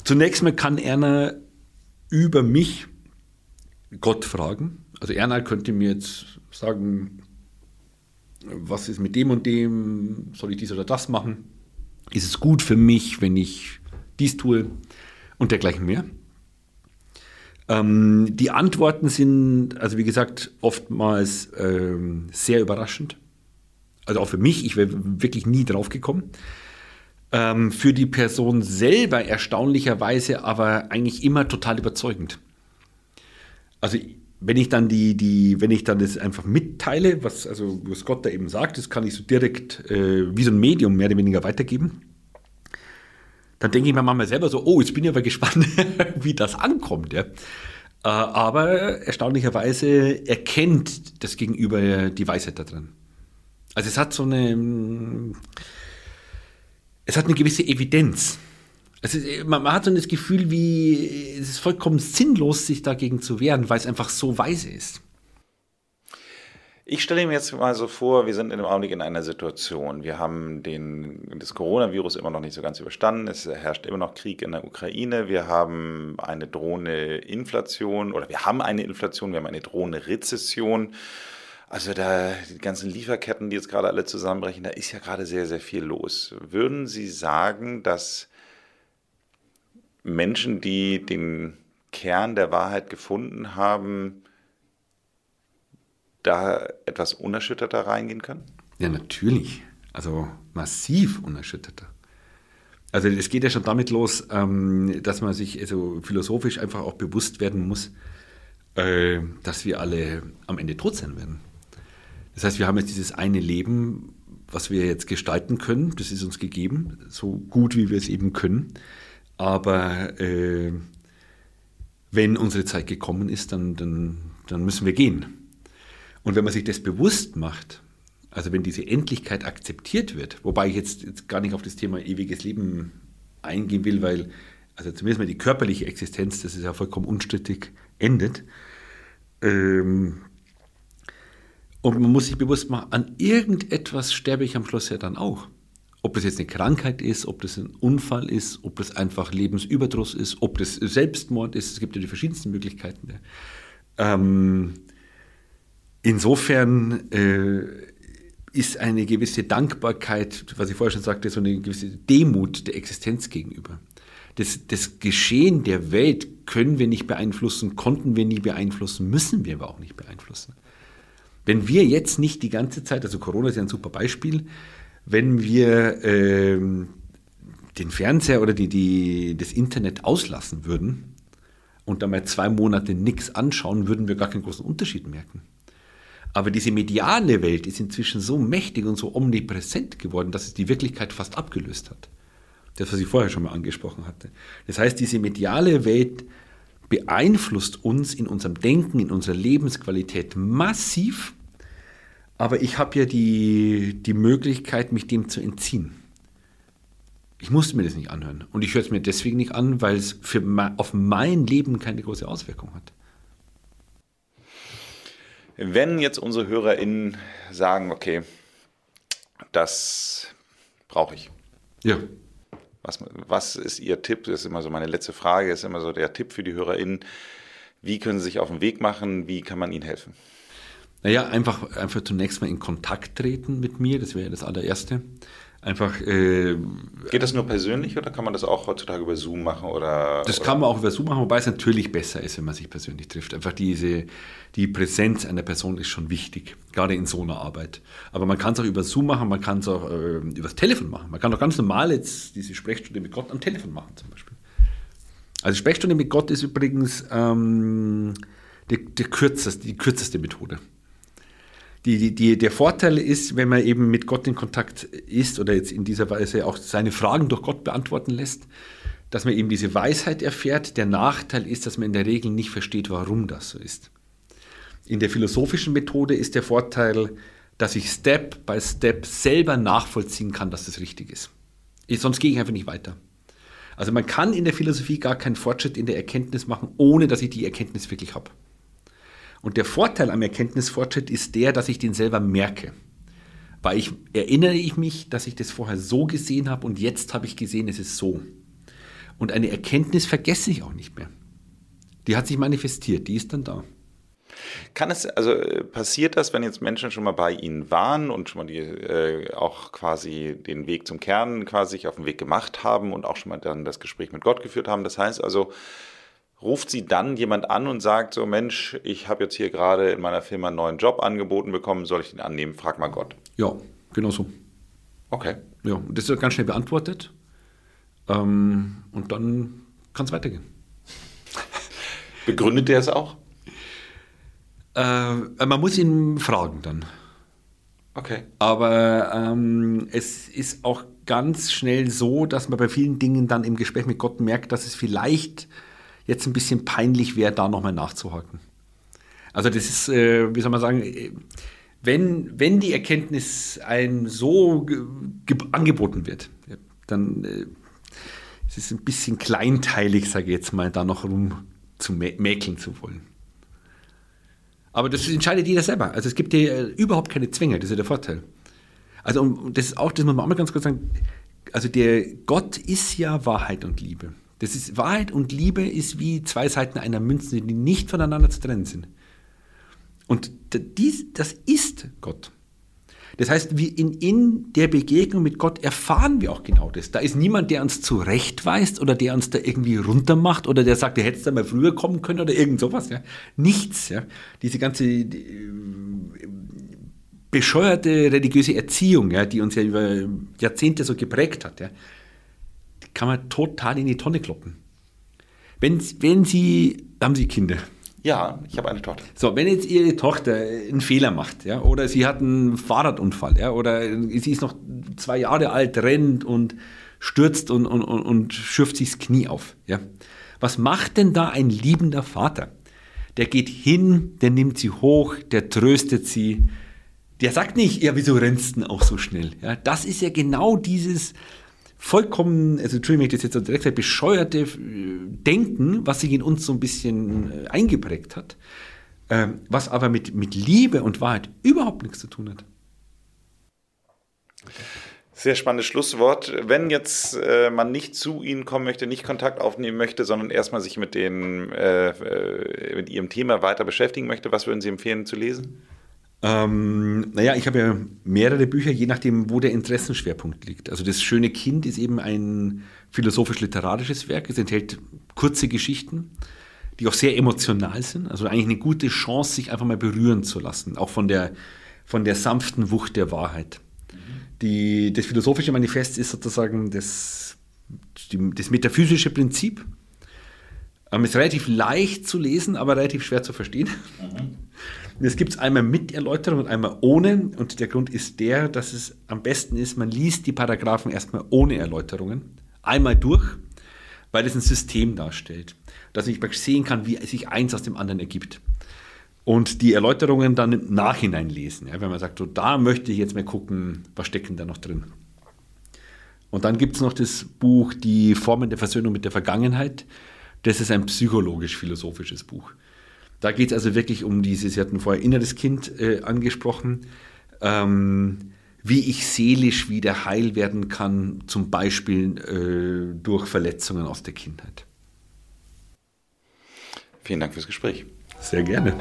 Zunächst mal kann Erna über mich Gott fragen. Also Erna könnte mir jetzt sagen, was ist mit dem und dem, soll ich dies oder das machen? Ist es gut für mich, wenn ich dies tue und dergleichen mehr? Ähm, die Antworten sind, also wie gesagt, oftmals ähm, sehr überraschend. Also auch für mich, ich wäre wirklich nie drauf gekommen. Ähm, für die Person selber erstaunlicherweise aber eigentlich immer total überzeugend. Also wenn ich dann die, die, wenn ich dann das einfach mitteile, was, also, was Gott da eben sagt, das kann ich so direkt äh, wie so ein Medium mehr oder weniger weitergeben. Dann denke ich mir manchmal selber so, oh, jetzt bin ich aber gespannt, wie das ankommt. Ja. Äh, aber erstaunlicherweise erkennt das Gegenüber die Weisheit da drin. Also es hat so eine, es hat eine gewisse Evidenz. Also man, man, hat so das Gefühl, wie es ist vollkommen sinnlos, sich dagegen zu wehren, weil es einfach so weise ist. Ich stelle mir jetzt mal so vor, wir sind im Augenblick in einer Situation. Wir haben den, das Coronavirus immer noch nicht so ganz überstanden. Es herrscht immer noch Krieg in der Ukraine. Wir haben eine drohende Inflation oder wir haben eine Inflation, wir haben eine drohende Rezession. Also da die ganzen Lieferketten, die jetzt gerade alle zusammenbrechen, da ist ja gerade sehr, sehr viel los. Würden Sie sagen, dass Menschen, die den Kern der Wahrheit gefunden haben, da etwas unerschütterter reingehen können? Ja, natürlich. Also massiv unerschütterter. Also es geht ja schon damit los, ähm, dass man sich also philosophisch einfach auch bewusst werden muss, äh, dass wir alle am Ende tot sein werden. Das heißt, wir haben jetzt dieses eine Leben, was wir jetzt gestalten können, das ist uns gegeben, so gut wie wir es eben können. Aber äh, wenn unsere Zeit gekommen ist, dann, dann, dann müssen wir gehen. Und wenn man sich das bewusst macht, also wenn diese Endlichkeit akzeptiert wird, wobei ich jetzt, jetzt gar nicht auf das Thema ewiges Leben eingehen will, weil also zumindest mal die körperliche Existenz, das ist ja vollkommen unstrittig, endet. Ähm, und man muss sich bewusst machen, an irgendetwas sterbe ich am Schluss ja dann auch. Ob das jetzt eine Krankheit ist, ob das ein Unfall ist, ob das einfach Lebensüberdruss ist, ob das Selbstmord ist. Es gibt ja die verschiedensten Möglichkeiten. Ähm, insofern äh, ist eine gewisse Dankbarkeit, was ich vorher schon sagte, so eine gewisse Demut der Existenz gegenüber. Das, das Geschehen der Welt können wir nicht beeinflussen, konnten wir nie beeinflussen, müssen wir aber auch nicht beeinflussen. Wenn wir jetzt nicht die ganze Zeit, also Corona ist ja ein super Beispiel, wenn wir ähm, den Fernseher oder die, die, das Internet auslassen würden und dann mal zwei Monate nichts anschauen, würden wir gar keinen großen Unterschied merken. Aber diese mediale Welt ist inzwischen so mächtig und so omnipräsent geworden, dass es die Wirklichkeit fast abgelöst hat. Das, was ich vorher schon mal angesprochen hatte. Das heißt, diese mediale Welt beeinflusst uns in unserem Denken, in unserer Lebensqualität massiv aber ich habe ja die, die Möglichkeit, mich dem zu entziehen. Ich musste mir das nicht anhören. Und ich höre es mir deswegen nicht an, weil es für auf mein Leben keine große Auswirkung hat. Wenn jetzt unsere HörerInnen sagen, okay, das brauche ich. Ja. Was, was ist Ihr Tipp? Das ist immer so meine letzte Frage, ist immer so der Tipp für die HörerInnen. Wie können Sie sich auf den Weg machen? Wie kann man Ihnen helfen? Naja, einfach, einfach zunächst mal in Kontakt treten mit mir, das wäre das allererste. Einfach. Äh, Geht das nur persönlich oder kann man das auch heutzutage über Zoom machen? Oder, das oder? kann man auch über Zoom machen, wobei es natürlich besser ist, wenn man sich persönlich trifft. Einfach diese, die Präsenz einer Person ist schon wichtig, gerade in so einer Arbeit. Aber man kann es auch über Zoom machen, man kann es auch äh, über das Telefon machen. Man kann auch ganz normal jetzt diese Sprechstunde mit Gott am Telefon machen, zum Beispiel. Also Sprechstunde mit Gott ist übrigens ähm, die, die, kürzeste, die kürzeste Methode die, die, der Vorteil ist, wenn man eben mit Gott in Kontakt ist oder jetzt in dieser Weise auch seine Fragen durch Gott beantworten lässt, dass man eben diese Weisheit erfährt. Der Nachteil ist, dass man in der Regel nicht versteht, warum das so ist. In der philosophischen Methode ist der Vorteil, dass ich Step by Step selber nachvollziehen kann, dass das richtig ist. Ich, sonst gehe ich einfach nicht weiter. Also man kann in der Philosophie gar keinen Fortschritt in der Erkenntnis machen, ohne dass ich die Erkenntnis wirklich habe. Und der Vorteil am Erkenntnisfortschritt ist der, dass ich den selber merke. Weil ich erinnere ich mich, dass ich das vorher so gesehen habe und jetzt habe ich gesehen, es ist so. Und eine Erkenntnis vergesse ich auch nicht mehr. Die hat sich manifestiert, die ist dann da. Kann es, also äh, passiert das, wenn jetzt Menschen schon mal bei Ihnen waren und schon mal die, äh, auch quasi den Weg zum Kern quasi auf den Weg gemacht haben und auch schon mal dann das Gespräch mit Gott geführt haben? Das heißt also, ruft sie dann jemand an und sagt so, Mensch, ich habe jetzt hier gerade in meiner Firma einen neuen Job angeboten bekommen, soll ich den annehmen? Frag mal Gott. Ja, genau so. Okay. Ja, das ist ganz schnell beantwortet. Ähm, und dann kann es weitergehen. Begründet er es auch? Äh, man muss ihn fragen dann. Okay. Aber ähm, es ist auch ganz schnell so, dass man bei vielen Dingen dann im Gespräch mit Gott merkt, dass es vielleicht jetzt ein bisschen peinlich wäre, da nochmal nachzuhaken. Also das ist, äh, wie soll man sagen, äh, wenn, wenn die Erkenntnis einem so angeboten wird, dann äh, ist es ein bisschen kleinteilig, sage ich jetzt mal, da noch rum zu mä mäkeln zu wollen. Aber das entscheidet jeder selber. Also es gibt hier äh, überhaupt keine Zwänge, das ist ja der Vorteil. Also und das ist auch, das muss man auch mal ganz kurz sagen, also der Gott ist ja Wahrheit und Liebe. Das ist Wahrheit und Liebe ist wie zwei Seiten einer Münze, die nicht voneinander zu trennen sind. Und dies, das ist Gott. Das heißt, wir in, in der Begegnung mit Gott erfahren wir auch genau das. Da ist niemand, der uns zurechtweist oder der uns da irgendwie runtermacht oder der sagt, du hättest da mal früher kommen können oder irgend sowas. Ja. Nichts. Ja. Diese ganze die, bescheuerte religiöse Erziehung, ja, die uns ja über Jahrzehnte so geprägt hat, ja, kann man total in die Tonne kloppen. Wenn, wenn Sie, haben Sie Kinder? Ja, ich habe eine Tochter. So, wenn jetzt Ihre Tochter einen Fehler macht, ja, oder sie hat einen Fahrradunfall, ja, oder sie ist noch zwei Jahre alt, rennt und stürzt und, und, und, und schürft sich das Knie auf, ja. Was macht denn da ein liebender Vater? Der geht hin, der nimmt sie hoch, der tröstet sie, der sagt nicht, ja, wieso rennst du denn auch so schnell? Ja, das ist ja genau dieses, vollkommen, also Entschuldigung, ich das jetzt so direkt sage, bescheuerte äh, Denken, was sich in uns so ein bisschen äh, eingeprägt hat, ähm, was aber mit, mit Liebe und Wahrheit überhaupt nichts zu tun hat. Sehr spannendes Schlusswort. Wenn jetzt äh, man nicht zu Ihnen kommen möchte, nicht Kontakt aufnehmen möchte, sondern erstmal sich mit, den, äh, äh mit Ihrem Thema weiter beschäftigen möchte, was würden Sie empfehlen zu lesen? Ähm, naja, ich habe ja mehrere Bücher, je nachdem, wo der Interessenschwerpunkt liegt. Also das schöne Kind ist eben ein philosophisch-literarisches Werk. Es enthält kurze Geschichten, die auch sehr emotional sind. Also eigentlich eine gute Chance, sich einfach mal berühren zu lassen, auch von der, von der sanften Wucht der Wahrheit. Die, das philosophische Manifest ist sozusagen das, die, das metaphysische Prinzip. Ähm, ist relativ leicht zu lesen, aber relativ schwer zu verstehen. Mhm. Das gibt es einmal mit Erläuterung und einmal ohne. Und der Grund ist der, dass es am besten ist, man liest die Paragraphen erstmal ohne Erläuterungen. Einmal durch, weil es ein System darstellt. Dass ich sehen kann, wie sich eins aus dem anderen ergibt. Und die Erläuterungen dann im Nachhinein lesen. Ja, wenn man sagt, so, da möchte ich jetzt mal gucken, was steckt denn da noch drin. Und dann gibt es noch das Buch Die Formen der Versöhnung mit der Vergangenheit. Das ist ein psychologisch-philosophisches Buch. Da geht es also wirklich um dieses, Sie hatten vorher inneres Kind äh, angesprochen, ähm, wie ich seelisch wieder heil werden kann, zum Beispiel äh, durch Verletzungen aus der Kindheit. Vielen Dank fürs Gespräch. Sehr gerne.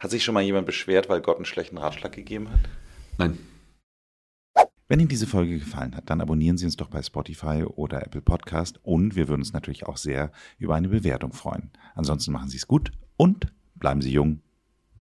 Hat sich schon mal jemand beschwert, weil Gott einen schlechten Ratschlag gegeben hat? Nein. Wenn Ihnen diese Folge gefallen hat, dann abonnieren Sie uns doch bei Spotify oder Apple Podcast und wir würden uns natürlich auch sehr über eine Bewertung freuen. Ansonsten machen Sie es gut und bleiben Sie jung